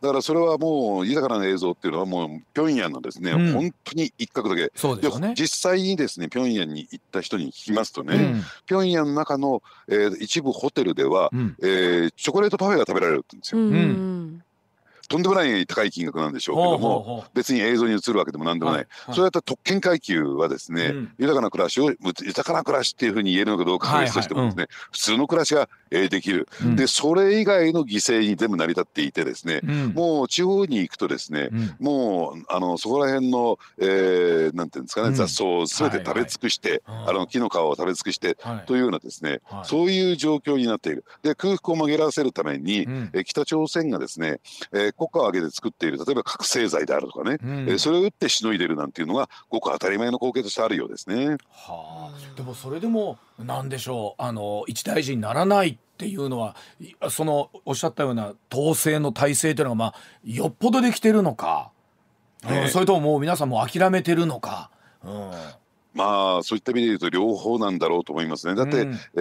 だからそれはもう豊かな映像っていうのはもう平壌のですね、うん、本当に一角だけ。そうですね。実際にですね平壌に行った人に聞きますとね、うん、平壌の中の、えー、一部ホテルでは、うん、えー、チョコレートパフェが食べられるんですよ。うんとんでもない高い金額なんでしょうけども別に映像に映るわけでもなんでもない、はい、そういった特権階級はですね、うん、豊かな暮らしを豊かな暮らしっていうふうに言えるのかどうかは別としてもですね、普通の暮らしがえできる、うん、でそれ以外の犠牲に全部成り立っていてですね、うん、もう地方に行くとですね、うん、もうあのそこら辺の、えー、なんていうんですかね、雑草を全て食べ尽くして、あの木の皮を食べ尽くして、はい、というようなですね、はい、そういう状況になっている。で空腹を紛らわせるために、え北朝鮮がですね、えー、国家を挙げて作っている例えば覚醒剤であるとかね、うん、えー、それを打ってしのいでるなんていうのがごく当たり前の光景としてあるようですね。はあ、でもそれでもなんでしょう。あの一大事にならないっていうのはそのおっしゃったような統制の体制というのがまあよっぽどできてるのか、ね、うん、それとももう皆さんも諦めてるのか。うんまあそういった意味で言うと両方なんだろうと思いますね。だって、うん、え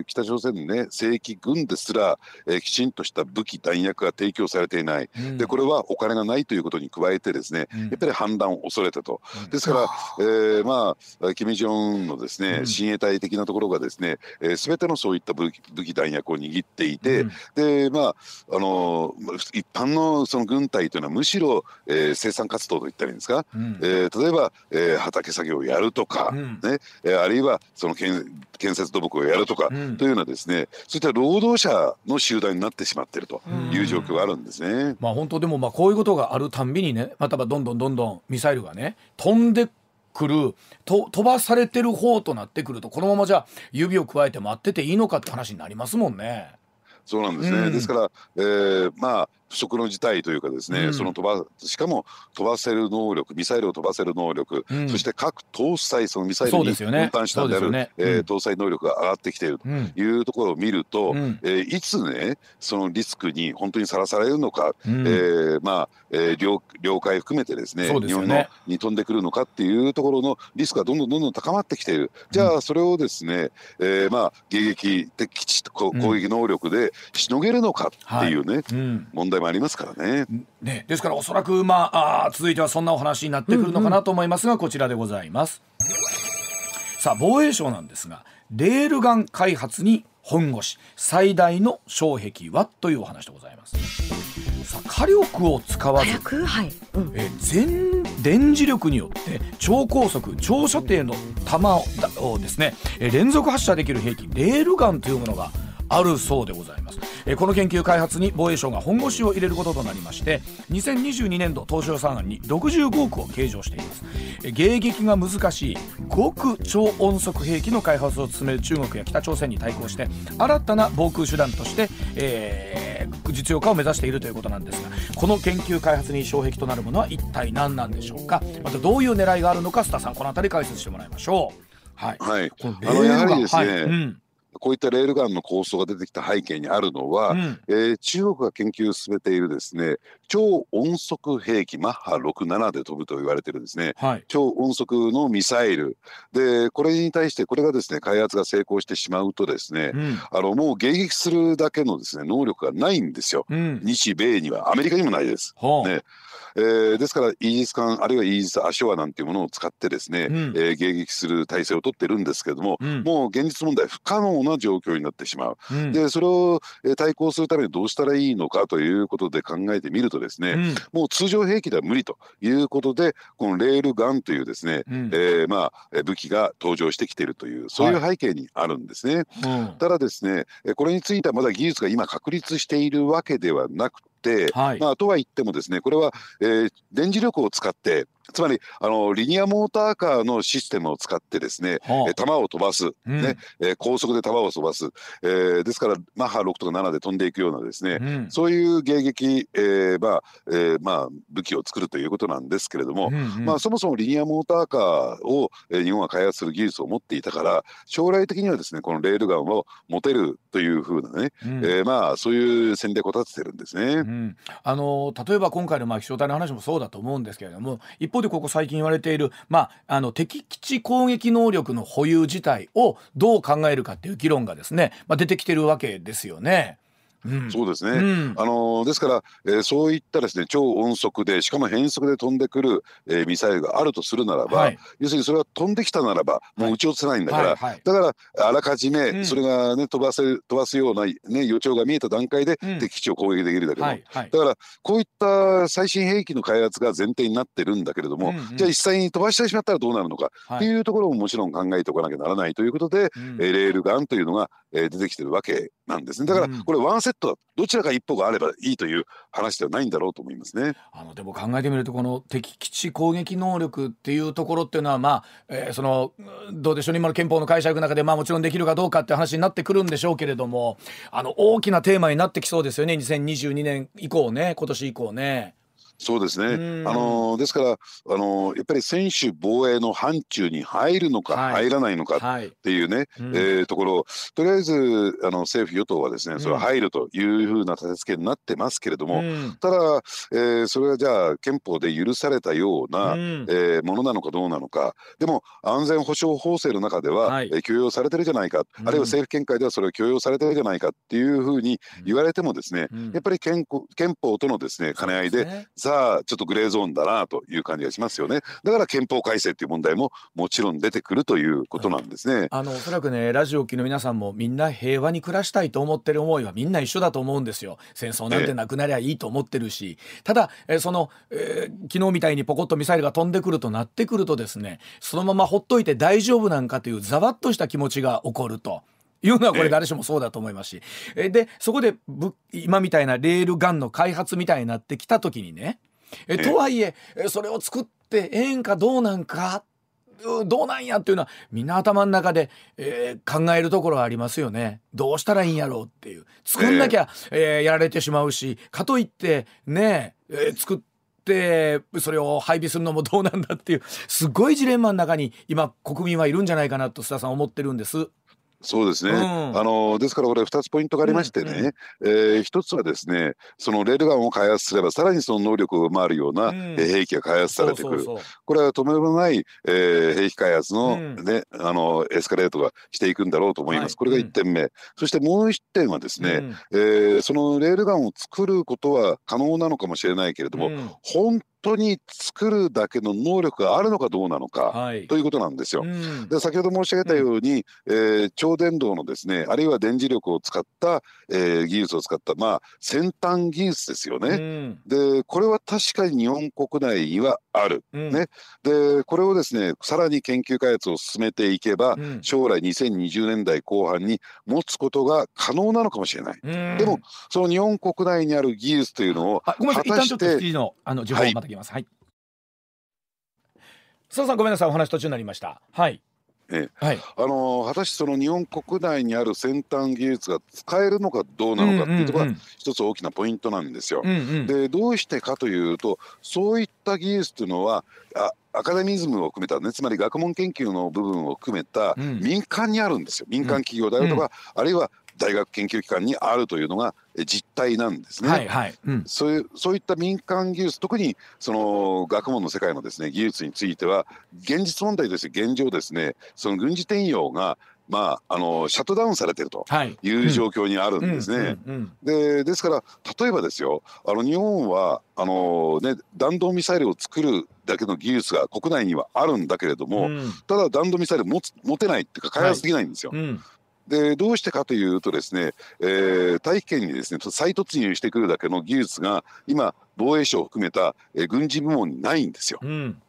ー、北朝鮮のね正規軍ですら、えー、きちんとした武器弾薬が提供されていない、うん、でこれはお金がないということに加えてですね、うん、やっぱり反乱を恐れたと、ですから、えー、まあキム・ジョンのですね親衛隊的なところがですね、えー、全てのそういった武器武器弾薬を握っていて、でまああの一般のその軍隊というのはむしろ、えー、生産活動といったらいいんですか、うん、えー、例えば、えー、畑作業をやるとか、うん、ね、あるいはその建建設土木をやるとか、うん、というようなですねそういった労働者の集団になってしまっているという状況があるんですね。まあ本当でもまあこういうことがあるたんびにねまたどんどんどんどんミサイルがね飛んでくると飛ばされてる方となってくるとこのままじゃ指を加えて待ってていいのかって話になりますもんね。そうなんですね、うん、ですから、えー、まあ不測の事態というかですね、うん、その飛ばしかも飛ばせる能力ミサイルを飛ばせる能力、うん、そして各搭載そのミサイルに分担したである、ねね、えー、搭載能力が上がってきているというところを見ると、うん、えー、いつねそのリスクに本当にさらされるのか、うん、えー、まあ、えー、領領海含めてですね、ね、日本のに飛んでくるのかっていうところのリスクがどんどんどんどん高まってきている。じゃあそれをですね、えー、まあ迎撃的攻撃能力でしのげるのかっていうね、はい、問題もありますからね。ねですからおそらく、まあ、あ続いてはそんなお話になってくるのかなと思いますが、うんうん、こちらでございます。さあ防衛省なんですがレールガン開発に本腰最大の障壁はというお話でございます。さあ火力を使わず、はいうん、え全電磁力によって超高速長射程の弾をですね連続発射できる兵器レールガンというものがあるそうでございます、えこの研究開発に防衛省が本腰を入れることとなりまして2022年度当初予算案に65億を計上しています、え迎撃が難しい極超音速兵器の開発を進める中国や北朝鮮に対抗して新たな防空手段として、えー、実用化を目指しているということなんですがこの研究開発に障壁となるものは一体何なんでしょうか？またどういう狙いがあるのか須田さんこの辺り解説してもらいましょう。はい、はい、あのやはりですね、はい。うんこういったレールガンの構想が出てきた背景にあるのは、うん、えー、中国が研究を進めているですね超音速兵器マッハ67で飛ぶと言われてるですね、はい、超音速のミサイル。でこれに対してこれがですね開発が成功してしまうとですね、うん、あのもう迎撃するだけのですね能力がないんですよ、うん、日米には。アメリカにもないです。ね。えー、ですからイージス艦あるいはイージス・アショアなんていうものを使ってですね、うん、えー、迎撃する体制を取ってるんですけれども、うん、もう現実問題不可能な状況になってしまう。うん、でそれを対抗するためにどうしたらいいのかということで考えてみるとですね、うん、もう通常兵器では無理ということでこのレールガンというですね、うん、えー、まあ、武器が登場してきているというそういう背景にあるんですね。はい、ただですねこれについてはまだ技術が今確立しているわけではなくて、はい、まあ、とは言ってもですねこれは、えー、電磁力を使ってつまりあのリニアモーターカーのシステムを使ってですね、はあ、球を飛ばす、うん、ね。えー、高速で球を飛ばす、えー、ですからマッハ6とか7で飛んでいくようなですね、うん、そういう迎撃、えーまあえーまあ、武器を作るということなんですけれども、うんうん、まあ、そもそもリニアモーターカーを、えー、日本は開発する技術を持っていたから将来的にはですねこのレールガンを持てるというふうなね、うん、えー、まあ、そういう戦略を立ててるんですね。うん、あの例えば今回のまあ飛翔体の話もそうだと思うんですけれども一方でここ最近言われている、まあ、あの敵基地攻撃能力の保有自体をどう考えるかっていう議論がですね、まあ、出てきてるわけですよね。そうですね、うん、あのですから、えー、そういったですね超音速でしかも変速で飛んでくる、えー、ミサイルがあるとするならば、はい、要するにそれは飛んできたならばもう撃ち落とせないんだから、はいだからあらかじめそれがね、飛ばせ飛ばすような、ね、予兆が見えた段階で敵基地を攻撃できるだけど、はいはい、だからこういった最新兵器の開発が前提になってるんだけれども、うんうん、じゃあ実際に飛ばしてしまったらどうなるのかっていうところももちろん考えておかなきゃならないということで、うん、えレールガンというのが、えー、出てきてるわけなんですね。だからこれワンセットどちらか一歩があればいいという話ではないんだろうと思いますね。あのでも考えてみるとこの敵基地攻撃能力っていうところっていうのはまあ、えー、そのどうでしょう今の憲法の解釈の中でまあもちろんできるかどうかって話になってくるんでしょうけれどもあの大きなテーマになってきそうですよね2022年以降ね今年以降ね。そうですね。あのですからあのやっぱり専守防衛の範疇に入るのか、はい、入らないのかっていうね、はい、えー、ところ。とりあえずあの政府与党はですねそれは入るというふうな立て付けになってますけれども、うん、ただ、えー、それはじゃあ憲法で許されたような、うん、えー、ものなのかどうなのか。でも安全保障法制の中では、はい、えー、許容されてるじゃないか、うん、あるいは政府見解ではそれを許容されてるじゃないかっていうふうに言われてもですね、やっぱり憲憲法とのですね兼ね合いでさあちょっとグレーゾーンだなという感じがしますよね。だから憲法改正っていう問題ももちろん出てくるということなんですね、あのおそらくねラジオ機の皆さんもみんな平和に暮らしたいと思ってる思いはみんな一緒だと思うんですよ。戦争なんてなくなりゃいいと思ってるし、ただえその、えー、昨日みたいにポコッとミサイルが飛んでくるとなってくるとですねそのままほっといて大丈夫なんかというざわっとした気持ちが起こると。いうのはこれ誰しもそうだと思いますし、えでそこで今みたいなレールガンの開発みたいになってきた時にね。えとはいえそれを作ってええんかどうなんかどうなんやっていうのはみんな頭の中で、えー、考えるところはありますよね。どうしたらいいんやろうっていう。作んなきゃ、えー、やられてしまうしかといってね、えー、作ってそれを配備するのもどうなんだっていうすごいジレンマの中に今国民はいるんじゃないかなと須田さん思ってるんです。そうですね、うん、あのですからこれ2つポイントがありましてね、うんうん、えー、1つはですねそのレールガンを開発すればさらにその能力を上回るような、うん、兵器が開発されてくる。これはとめどない、えー、兵器開発の,、ね、あのエスカレートがしていくんだろうと思います、はい、これが1点目、そしてもう1点はですね、うん、えー、そのレールガンを作ることは可能なのかもしれないけれども、本当に作るだけの能力があるのかどうなのか、はい、ということなんですよ。うん、で先ほど申し上げたように、うん、えー、超電導のですねあるいは電磁力を使った、えー、技術を使ったまあ先端技術ですよね。うん、でこれは確かに日本国内にはある、ね。でこれをですねさらに研究開発を進めていけば、将来2020年代後半に持つことが可能なのかもしれない。でもその日本国内にある技術というのを果たして。きます。はい。佐藤さんごめんなさいお話途中になりました。はい。ええはい、あの果たしてその日本国内にある先端技術が使えるのかどうなのかっていうところが一つ大きなポイントなんですよ。うんうん、でどうしてかというとそういった技術というのはあアカデミズムを含めたねつまり学問研究の部分を含めた民間にあるんですよ民間企業であるとか、うん、あるいは大学研究機関にあるというのが実態なんですね。はいはいうん、そういうそういった民間技術特にその学問の世界のですね技術については現実問題として現状ですねその軍事転用がまあ、あのシャットダウンされてるという状況にあるんですね。でですから例えばですよあの日本はあの、ね、弾道ミサイルを作るだけの技術が国内にはあるんだけれども、うん、ただ弾道ミサイル持つ持てないっていうか開発できないんですよ。はいうんでどうしてかというとですね、えー、大気圏にですね再突入してくるだけの技術が今防衛省を含めた、えー、軍事部門にないんですよ。うん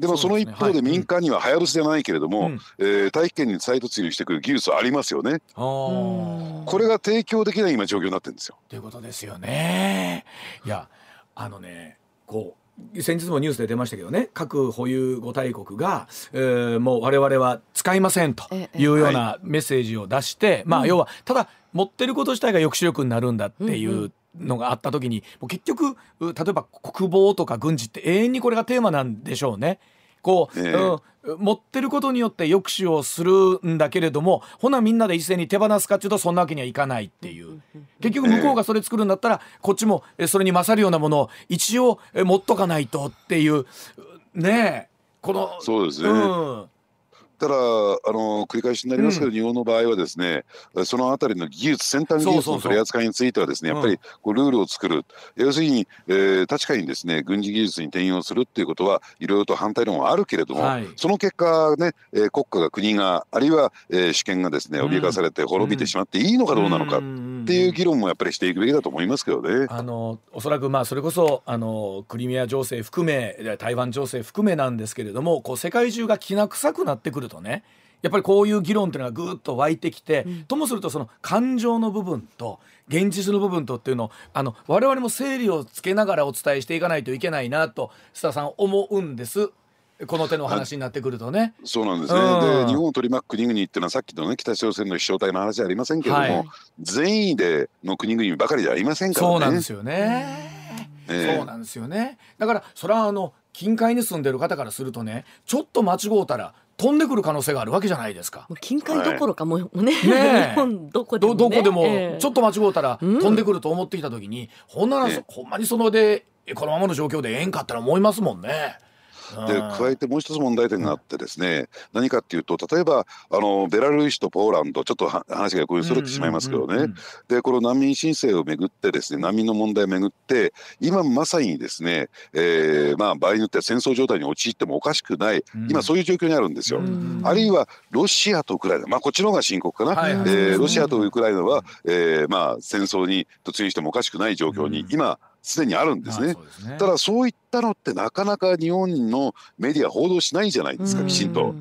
でもその一方で民間には流行るじゃないけれども、うん、えー、大気圏に再突入してくる技術はありますよね。これが提供できない今状況になってるんですよ。ということですよね。いやあのねこう先日もニュースで出ましたけどね核保有5大国が、えー、もう我々は使いませんというようなメッセージを出して、まあ要はただ持ってること自体が抑止力になるんだっていうのがあった時にもう結局例えば国防とか軍事って永遠にこれがテーマなんでしょうね。こう、えー、うん、持ってることによって抑止をするんだけれどもほなみんなで一斉に手放すかっていうとそんなわけにはいかないっていう。結局向こうがそれ作るんだったらこっちもそれに勝るようなものを一応持っとかないとっていう。ねえ。このそうですね、うんただあの繰り返しになりますけど、うん、日本の場合はですねそのあたりの技術先端技術の取り扱いについてはですねやっぱりこうルールを作る、うん、要するに、えー、確かにですね軍事技術に転用するっていうことはいろいろと反対論はあるけれども、はい、その結果ね、えー、国家が国があるいは、えー、主権がですね脅かされて滅びてしまっていいのかどうなのかっていう議論もやっぱりしていくべきだと思いますけどね。あのおそらくまあそれこそあのクリミア情勢含め台湾情勢含めなんですけれどもこう世界中がきな臭くなってくるとねやっぱりこういう議論っていうのがぐっと湧いてきて、うん、ともするとその感情の部分と現実の部分とっていうのをあの我々も整理をつけながらお伝えしていかないといけないなと須田さん思うんです。この手の話になってくるとね。そうなんですね。うん、で日本を取り巻く国々っていうのはさっきのね北朝鮮の飛翔体の話じゃありませんけれども、はい、善意での国々ばかりじゃありませんからね。そうなんですよね。そうなんですよね。だからそれはあの近海に住んでる方からするとねちょっと間違うたら飛んでくる可能性があるわけじゃないですか。近海どころかもうね、ね日本どこでも、ね、どこでも、ちょっと間違うたら飛んでくると思ってきた時に、ほんなら、ほんまにそのでこのままの状況でええんかったら思いますもんね。で加えてもう一つ問題点があってですね、何かっていうと例えばあのベラルーシとポーランドちょっと話がこういうそれてしまいますけどね、でこの難民申請をめぐってですね難民の問題をめぐって今まさにですね、えー、まあ場合によっては戦争状態に陥ってもおかしくない、今そういう状況にあるんですよ。あるいはロシアとウクライナまあこっちの方が深刻かな、はいはい、えー、ロシアとウクライナは、えー、まあ戦争に突入してもおかしくない状況に今すでにあるんですね。ねただそういったのってなかなか日本のメディア報道しないじゃないですかきちんと。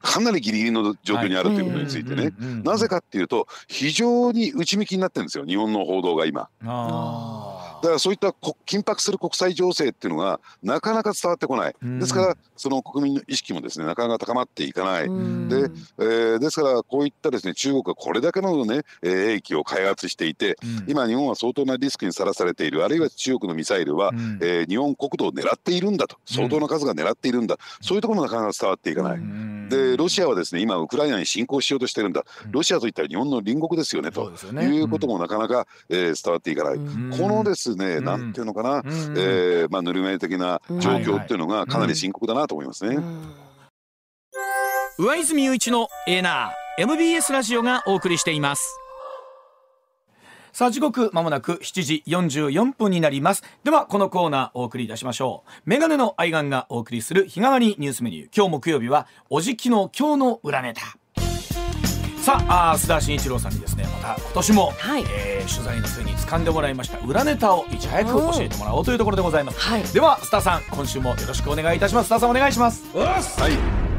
かなりギリギリの状況にあるということについてね。なぜかっていうと非常に内向きになってるんですよ日本の報道が今。だからそういった緊迫する国際情勢っていうのがなかなか伝わってこない。ですからその国民の意識もですねなかなか高まっていかない。で、えー、ですからこういったですね中国がこれだけのね兵器を開発していて、今日本は相当なリスクにさらされている。あるいは中国のミサイルは、うん、えー、日本国土を狙っているんだと。相当な数が狙っているんだ、うん、そういうところもなかなか伝わっていかない。でロシアはですね今ウクライナに侵攻しようとしてるんだ。ロシアといったら日本の隣国ですよねということもなかなか、えー、伝わっていかない。このですねなんていうのかな、えー、まあぬるめ的な状況っていうのがかなり深刻だなと思いますね。上泉雄一のエーナー MBS ラジオがお送りしています。さあ時刻まもなく7時44分になります。ではこのコーナーお送りいたしましょう。メガネの愛玩がお送りする日替わりニュースメニュー。今日木曜日はおじきの今日の裏ネタさあ須田慎一郎さんにですねまた今年も、はい、えー、取材の末に掴んでもらいました裏ネタをいち早く教えてもらおうというところでございます、はい、では須田さん今週もよろしくお願いいたします。須田さんお願いします。はい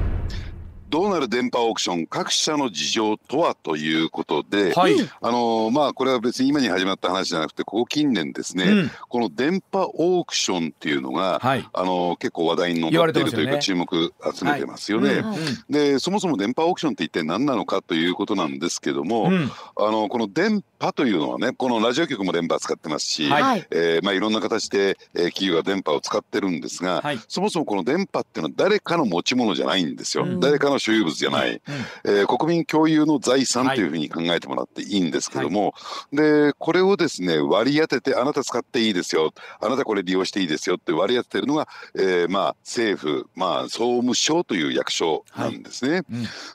どうなる電波オークション各社の事情とはということで、はい、あのまあこれは別に今に始まった話じゃなくてここ近年ですね、うん、この電波オークションっていうのが、はい、あの結構話題に上っているというか、ね、注目集めてますよね。はい。うん、でそもそも電波オークションって一体何なのかということなんですけども、うん、あのこの電波というのはねこのラジオ局も電波使ってますし、はい。えーまあ、いろんな形で、えー、企業が電波を使ってるんですが、そもそもこの電波っていうのは誰かの持ち物じゃないんですよ。誰かの所有物じゃない、うん、えー、国民共有の財産というふうに考えてもらっていいんですけども、はい、でこれをですね割り当ててあなた使っていいですよ。あなたこれ利用していいですよって割り当ててるのが、えー、まあ政府、まあ、総務省という役所なんですね。はい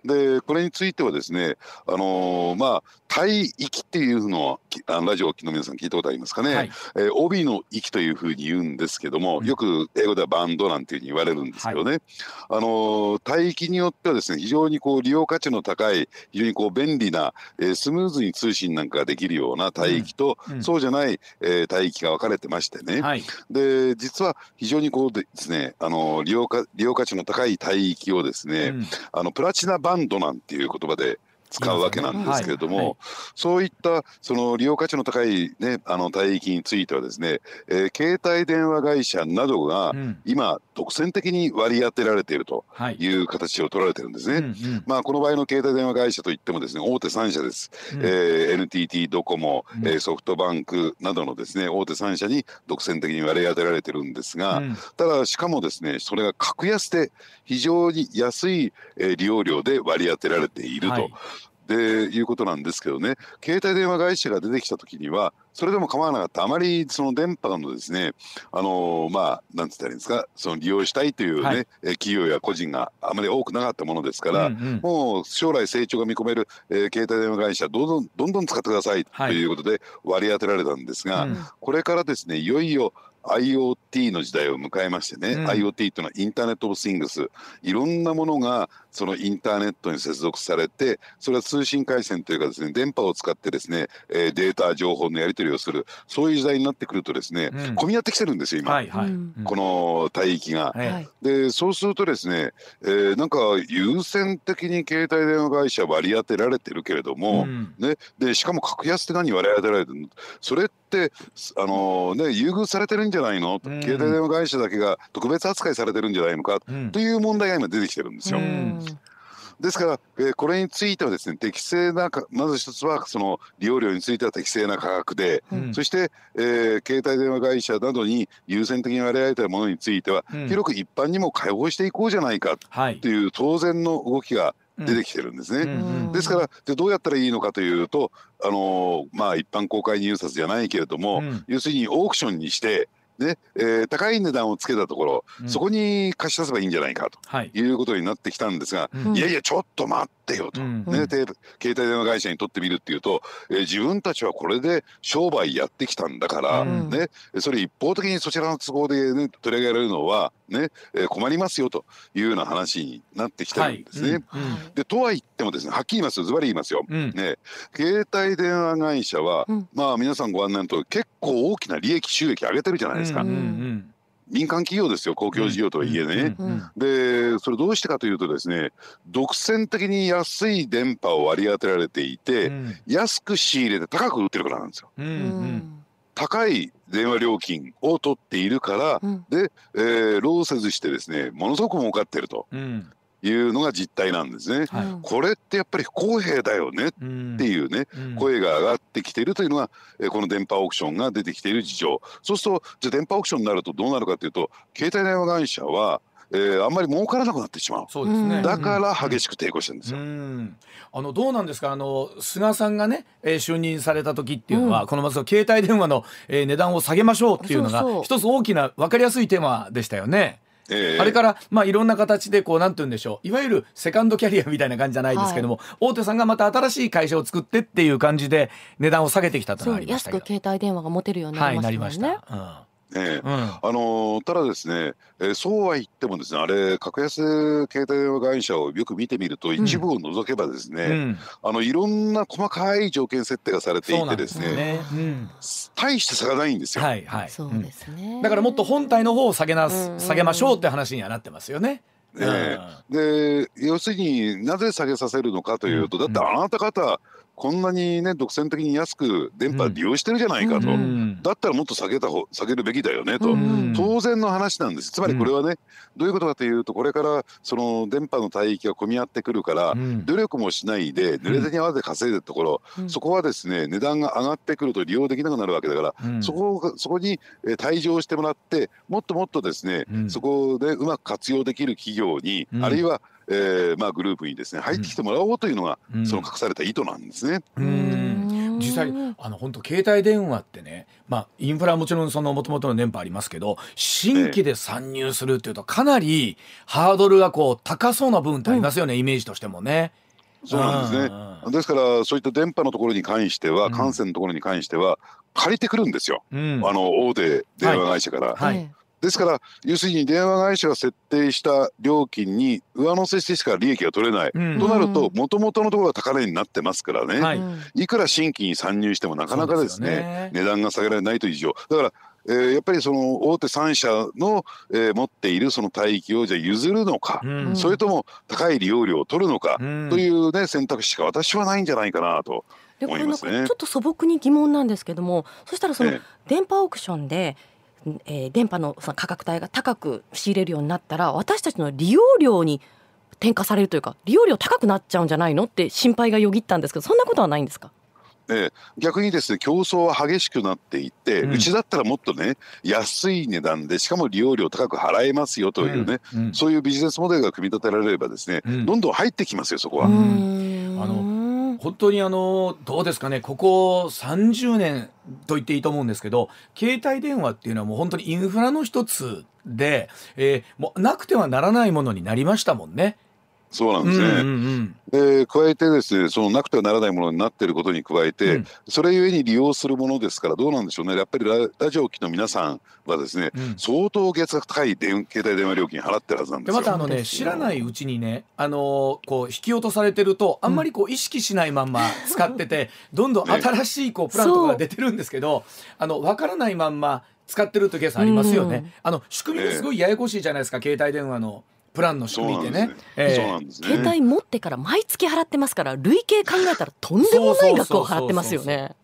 うん、でこれについてはですねあのー、まあ帯域っていいうのをあのラジオの皆さん聞いたことありますかね、はい、えー、帯の息というふうに言うんですけども、よく英語ではバンドなんていうふうに言われるんですけどね、はい、あの帯域によってはですね非常にこう利用価値の高い非常にこう便利な、えー、スムーズに通信なんかができるような帯域と、うん。うん、そうじゃない、えー、帯域が分かれてましてね、はい、で実は非常にこうですねあの利用か利用価値の高い帯域をですね、うん、あのプラチナバンドなんていう言葉で使うわけなんですけれども、はい。はい、そういったその利用価値の高い、ね、あの帯域についてはですね、えー、携帯電話会社などが今、独占的に割り当てられているとい。う形を取られてるんですね。はいまあ、この場合の携帯電話会社といってもですね大手3社です、うん、えー、NTT ドコモ、うん、えー、ソフトバンクなどのですね大手3社に独占的に割り当てられてるんですが、うん、ただしかもですねそれが格安で非常に安い、えー、利用料で割り当てられていると。はいでいうことなんですけどね。携帯電話会社が出てきた時にはそれでも構わなかった。あまりその電波のですねあのまあなんつったらいいんですかその利用したいというね、はい、企業や個人があまり多くなかったものですから、うんうん、もう将来成長が見込める、えー、携帯電話会社どんどんどんどん使ってくださいということで割り当てられたんですが、はいうん、これからですねいよいよ IoT の時代を迎えましてね、うん、IoT というのはインターネット・オブ・シングスいろんなものがそのインターネットに接続されてそれは通信回線というかですね電波を使ってですね、えー、データ情報のやり取りをする。そういう時代になってくるとですね、うん、混み合ってきてるんですよ今、はいはい、この帯域が。はい、でそうするとですね、えー、なんか優先的に携帯電話会社割り当てられてるけれども、うん、ね、でしかも格安って何割り当てられてるの？それってあのー、ね優遇されてるんじゃないの、うん、携帯電話会社だけが特別扱いされてるんじゃないのか、という問題が今出てきてるんですよ。ですから、えー、これについてはですね適正なまず一つはその利用料については適正な価格で、うん、そして、えー、携帯電話会社などに優先的に割り当てたものについては、うん、広く一般にも開放していこうじゃないかという当然の動きが出てきてるんですね。うん、ですからでどうやったらいいのかというとあのー、まあ一般公開入札じゃないけれども、要するにオークションにしてねえー、高い値段をつけたところ、うん、そこに貸し出せばいいんじゃないかとい。うことになってきたんですが、はい、いやいやちょっと待ってよと、うん、ね、携帯電話会社にとってみるっていうと、えー、自分たちはこれで商売やってきたんだから、うん、ね、それ一方的にそちらの都合で、ね、取り上げられるのは、ねえー、困りますよというような話になってきてるんですね。はい。でとは言ってもですねはっきり言いますよ。ズバリ言いますよ、ね、携帯電話会社は、まあ皆さんご案内のと結構大きな利益収益上げてるじゃないですか。うんうん民間企業ですよ公共事業とはいえね、うんうん、でそれどうしてかというとですね独占的に安い電波を割り当てられていて、うん、安く仕入れて高く売ってるからなんですよ。うんうん、高い電話料金を取っているから、で、えー、労せずしてですねものすごく儲かってると。いうのが実態なんですね、はい、これってやっぱり不公平だよねっていうね、うん、声が上がってきているというのが、えこの電波オークションが出てきている事情。そうするとじゃあ電波オークションになるとどうなるかというと携帯電話会社はえー、あんまり儲からなくなってしまう。そうですね。だから激しく抵抗してるんですよ。あのどうなんですか？あの菅さんがね、えー、就任された時っていうのは、うん、このまず携帯電話の、えー、値段を下げましょうっていうのが一つ大きな分かりやすいテーマでしたよね。えー、あれから、まあ、いろんな形でこうなんて言うんでしょう。いわゆるセカンドキャリアみたいな感じじゃないですけども、はい、大手さんがまた新しい会社を作ってっていう感じで値段を下げてきたというのがありました安く携帯電話が持てるようになりましたね。はい、なりました、うんえうん、あのただですね、えー、そうは言ってもですねあれ格安携帯電話会社をよく見てみると、一部を除けばですね、うん、あのいろんな細かい条件設定がされていてですね、ね。うん、大して差がないんですよ。はいはい、そうですね、だからもっと本体の方を下げな、下げましょうって話にはなってますよね。ね、で要するになぜ下げさせるのかというと、だってあなた方こんなにね独占的に安く電波利用してるじゃないかと、うん、だったらもっと下げた方下げるべきだよねと、うん、当然の話なんです。つまりこれはね、うん、どういうことかというとこれからその電波の帯域が混み合ってくるから、努力もしないで濡れ手に合わせて稼いでるところ、そこはですね値段が上がってくると利用できなくなるわけだから、そこそこに退場してもらってもっともっとですね、そこでうまく活用できる企業に、あるいはえーまあ、グループにですね入ってきてもらおうというのが、うん、その隠された意図なんですね。実際あの本当携帯電話ってね、まあ、インフラはもちろんその元々の電波ありますけど新規で参入するっていうとかなりハードルがこう高そうな部分ってありますよね、うん、イメージとしてもね。そうなんですね。ですからそういった電波のところに関しては、感染のところに関しては借りてくるんですよ、うん、あの大手電話会社から。はい、はいですから要するに電話会社が設定した料金に上乗せしてしか利益が取れない、うん、となるともともとのところが高値になってますからね、はい、いくら新規に参入してもなかなかですね、ね、値段が下げられないという以上だからえー、やっぱりその大手3社の、えー、持っているその帯域をじゃ譲るのか、うん、それとも高い利用料を取るのか、という、ね、選択肢しか私はないんじゃないかなと思いますね。ちょっと素朴に疑問なんですけどもそしたらその電波オークションで、えー、電波のその価格帯が高く仕入れるようになったら私たちの利用料に転嫁されるというか利用料高くなっちゃうんじゃないのって心配がよぎったんですけどそんなことはないんですか？えー、逆にですね競争は激しくなっていって、うん、ちだったらもっとね安い値段でしかも利用料高く払えますよというね、うん。うん、そういうビジネスモデルが組み立てられればですね、どんどん入ってきますよそこは。あの本当にあのどうですかねここ30年と言っていいと思うんですけど携帯電話っていうのはもう本当にインフラの一つで、えー、もうなくてはならないものになりましたもんね。そうなんですね。うんうんうん、加えてですねそのなくてはならないものになっていることに加えて、うん、それゆえに利用するものですからどうなんでしょうね。やっぱりラジオ機の皆さんはですね、うん、相当月額高い電携帯電話料金払ってるはずなんですよ。またあのね知らないうちにねあのこう引き落とされてるとあんまりこう意識しないまんま使ってて、<laughs> どんどん新しいこうプランとかが出てるんですけど、あの分からないまんま使ってるというケースありますよね。あの仕組みがすごいややこしいじゃないですか、携帯電話の。プランの仕組みでね。携帯持ってから毎月払ってますから累計考えたらとんでもない額を払ってますよね。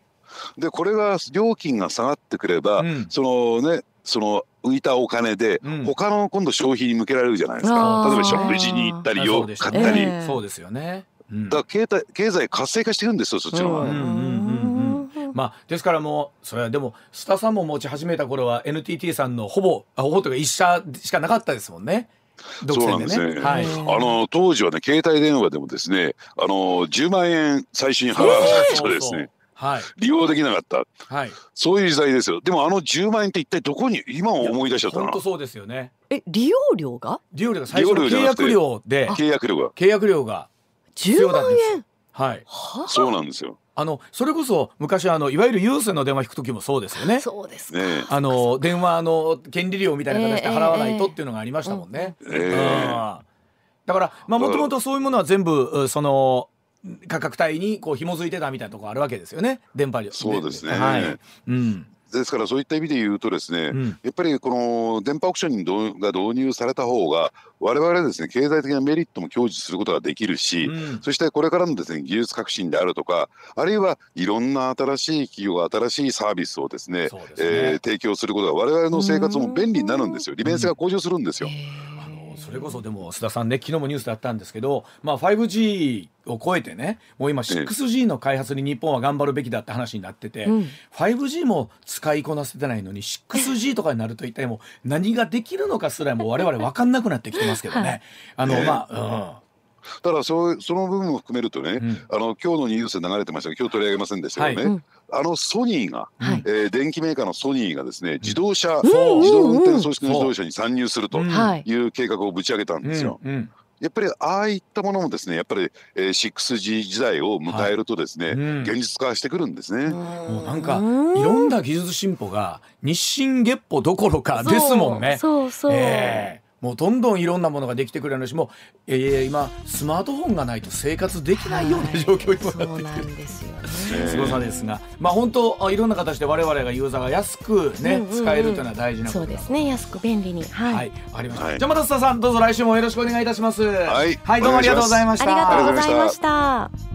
でこれが料金が下がってくれば、うん、そのねその浮いたお金で、うん、他の今度消費に向けられるじゃないですか。例えば食事に行ったり洋服買ったり、そうですよね、うん、だから経済経済活性化してるんですよそっちの方が。まあ、ですからもうそれはでもスタさんも持ち始めた頃は NTT さんのほぼほぼというか一社しかなかったですもんね。そうなんですね。はい、あの当時はね携帯電話でもですねあの10万円最新払わないとですね。はい、利用できなかった、はい、そういう時代ですよ。でもあの10万円って一体どこに今思い出しちゃったな本当そうですよね。え利用料が？利用料が最初の契約料で契約料が契約料が。10万円はいそうなんですよあのそれこそ昔あのいわゆる有線の電話引く時もそうですよね。そうですね。あの電話の権利料みたいな形で払わないとっていうのがありましたもんね。えーえー、だからまあもともとそういうものは全部その価格帯にこう紐づいてたみたいなところあるわけですよね。電波量。そうですね。はい。うん。ですからそういった意味で言うとですね、うん、やっぱりこの電波オークションが導入された方が我々ですね経済的なメリットも享受することができるし、うん、そしてこれからのですね技術革新であるとかあるいはいろんな新しい企業が新しいサービスをですね、ね、えー、提供することが我々の生活も便利になるんですよ。利便性が向上するんですよ。それこそでも須田さんね昨日もニュースであったんですけど、まあ、5G を超えてねもう今 6G の開発に日本は頑張るべきだって話になってて、うん、5G も使いこなせてないのに 6G とかになると一体もう何ができるのかすらもう我々分かんなくなってきてますけどね。<laughs> あのまあ、うんただそうその部分を含めるとね、うん、あの今日のニュースで流れてましたが今日取り上げませんでしたけどね、はい、あのソニーが、はい、えー、電機メーカーのソニーがですね自動車、うん、自動運転組織の自動車に参入するという計画をぶち上げたんですよ。うん。やっぱりああいったものもですねやっぱり、えー、6G 時代を迎えるとですね、はい。うん、現実化してくるんですね。もうなんかいろんな技術進歩が日進月歩どころかですもんね。そうそう、えーもうどんどんいろんなものができてくれるしもう、えー、今スマートフォンがないと生活できないような状況にもなってきて、すごさですが、まあ本当いろんな形で我々がユーザーが安くね、うんうんうん、使えるというのは大事なそうですね。安く便利に。はい、はい、ありました、はい、じゃあまた須田さんどうぞ来週もよろしくお願いいたします。はい、はい、どうもありがとうございました。ありがとうございました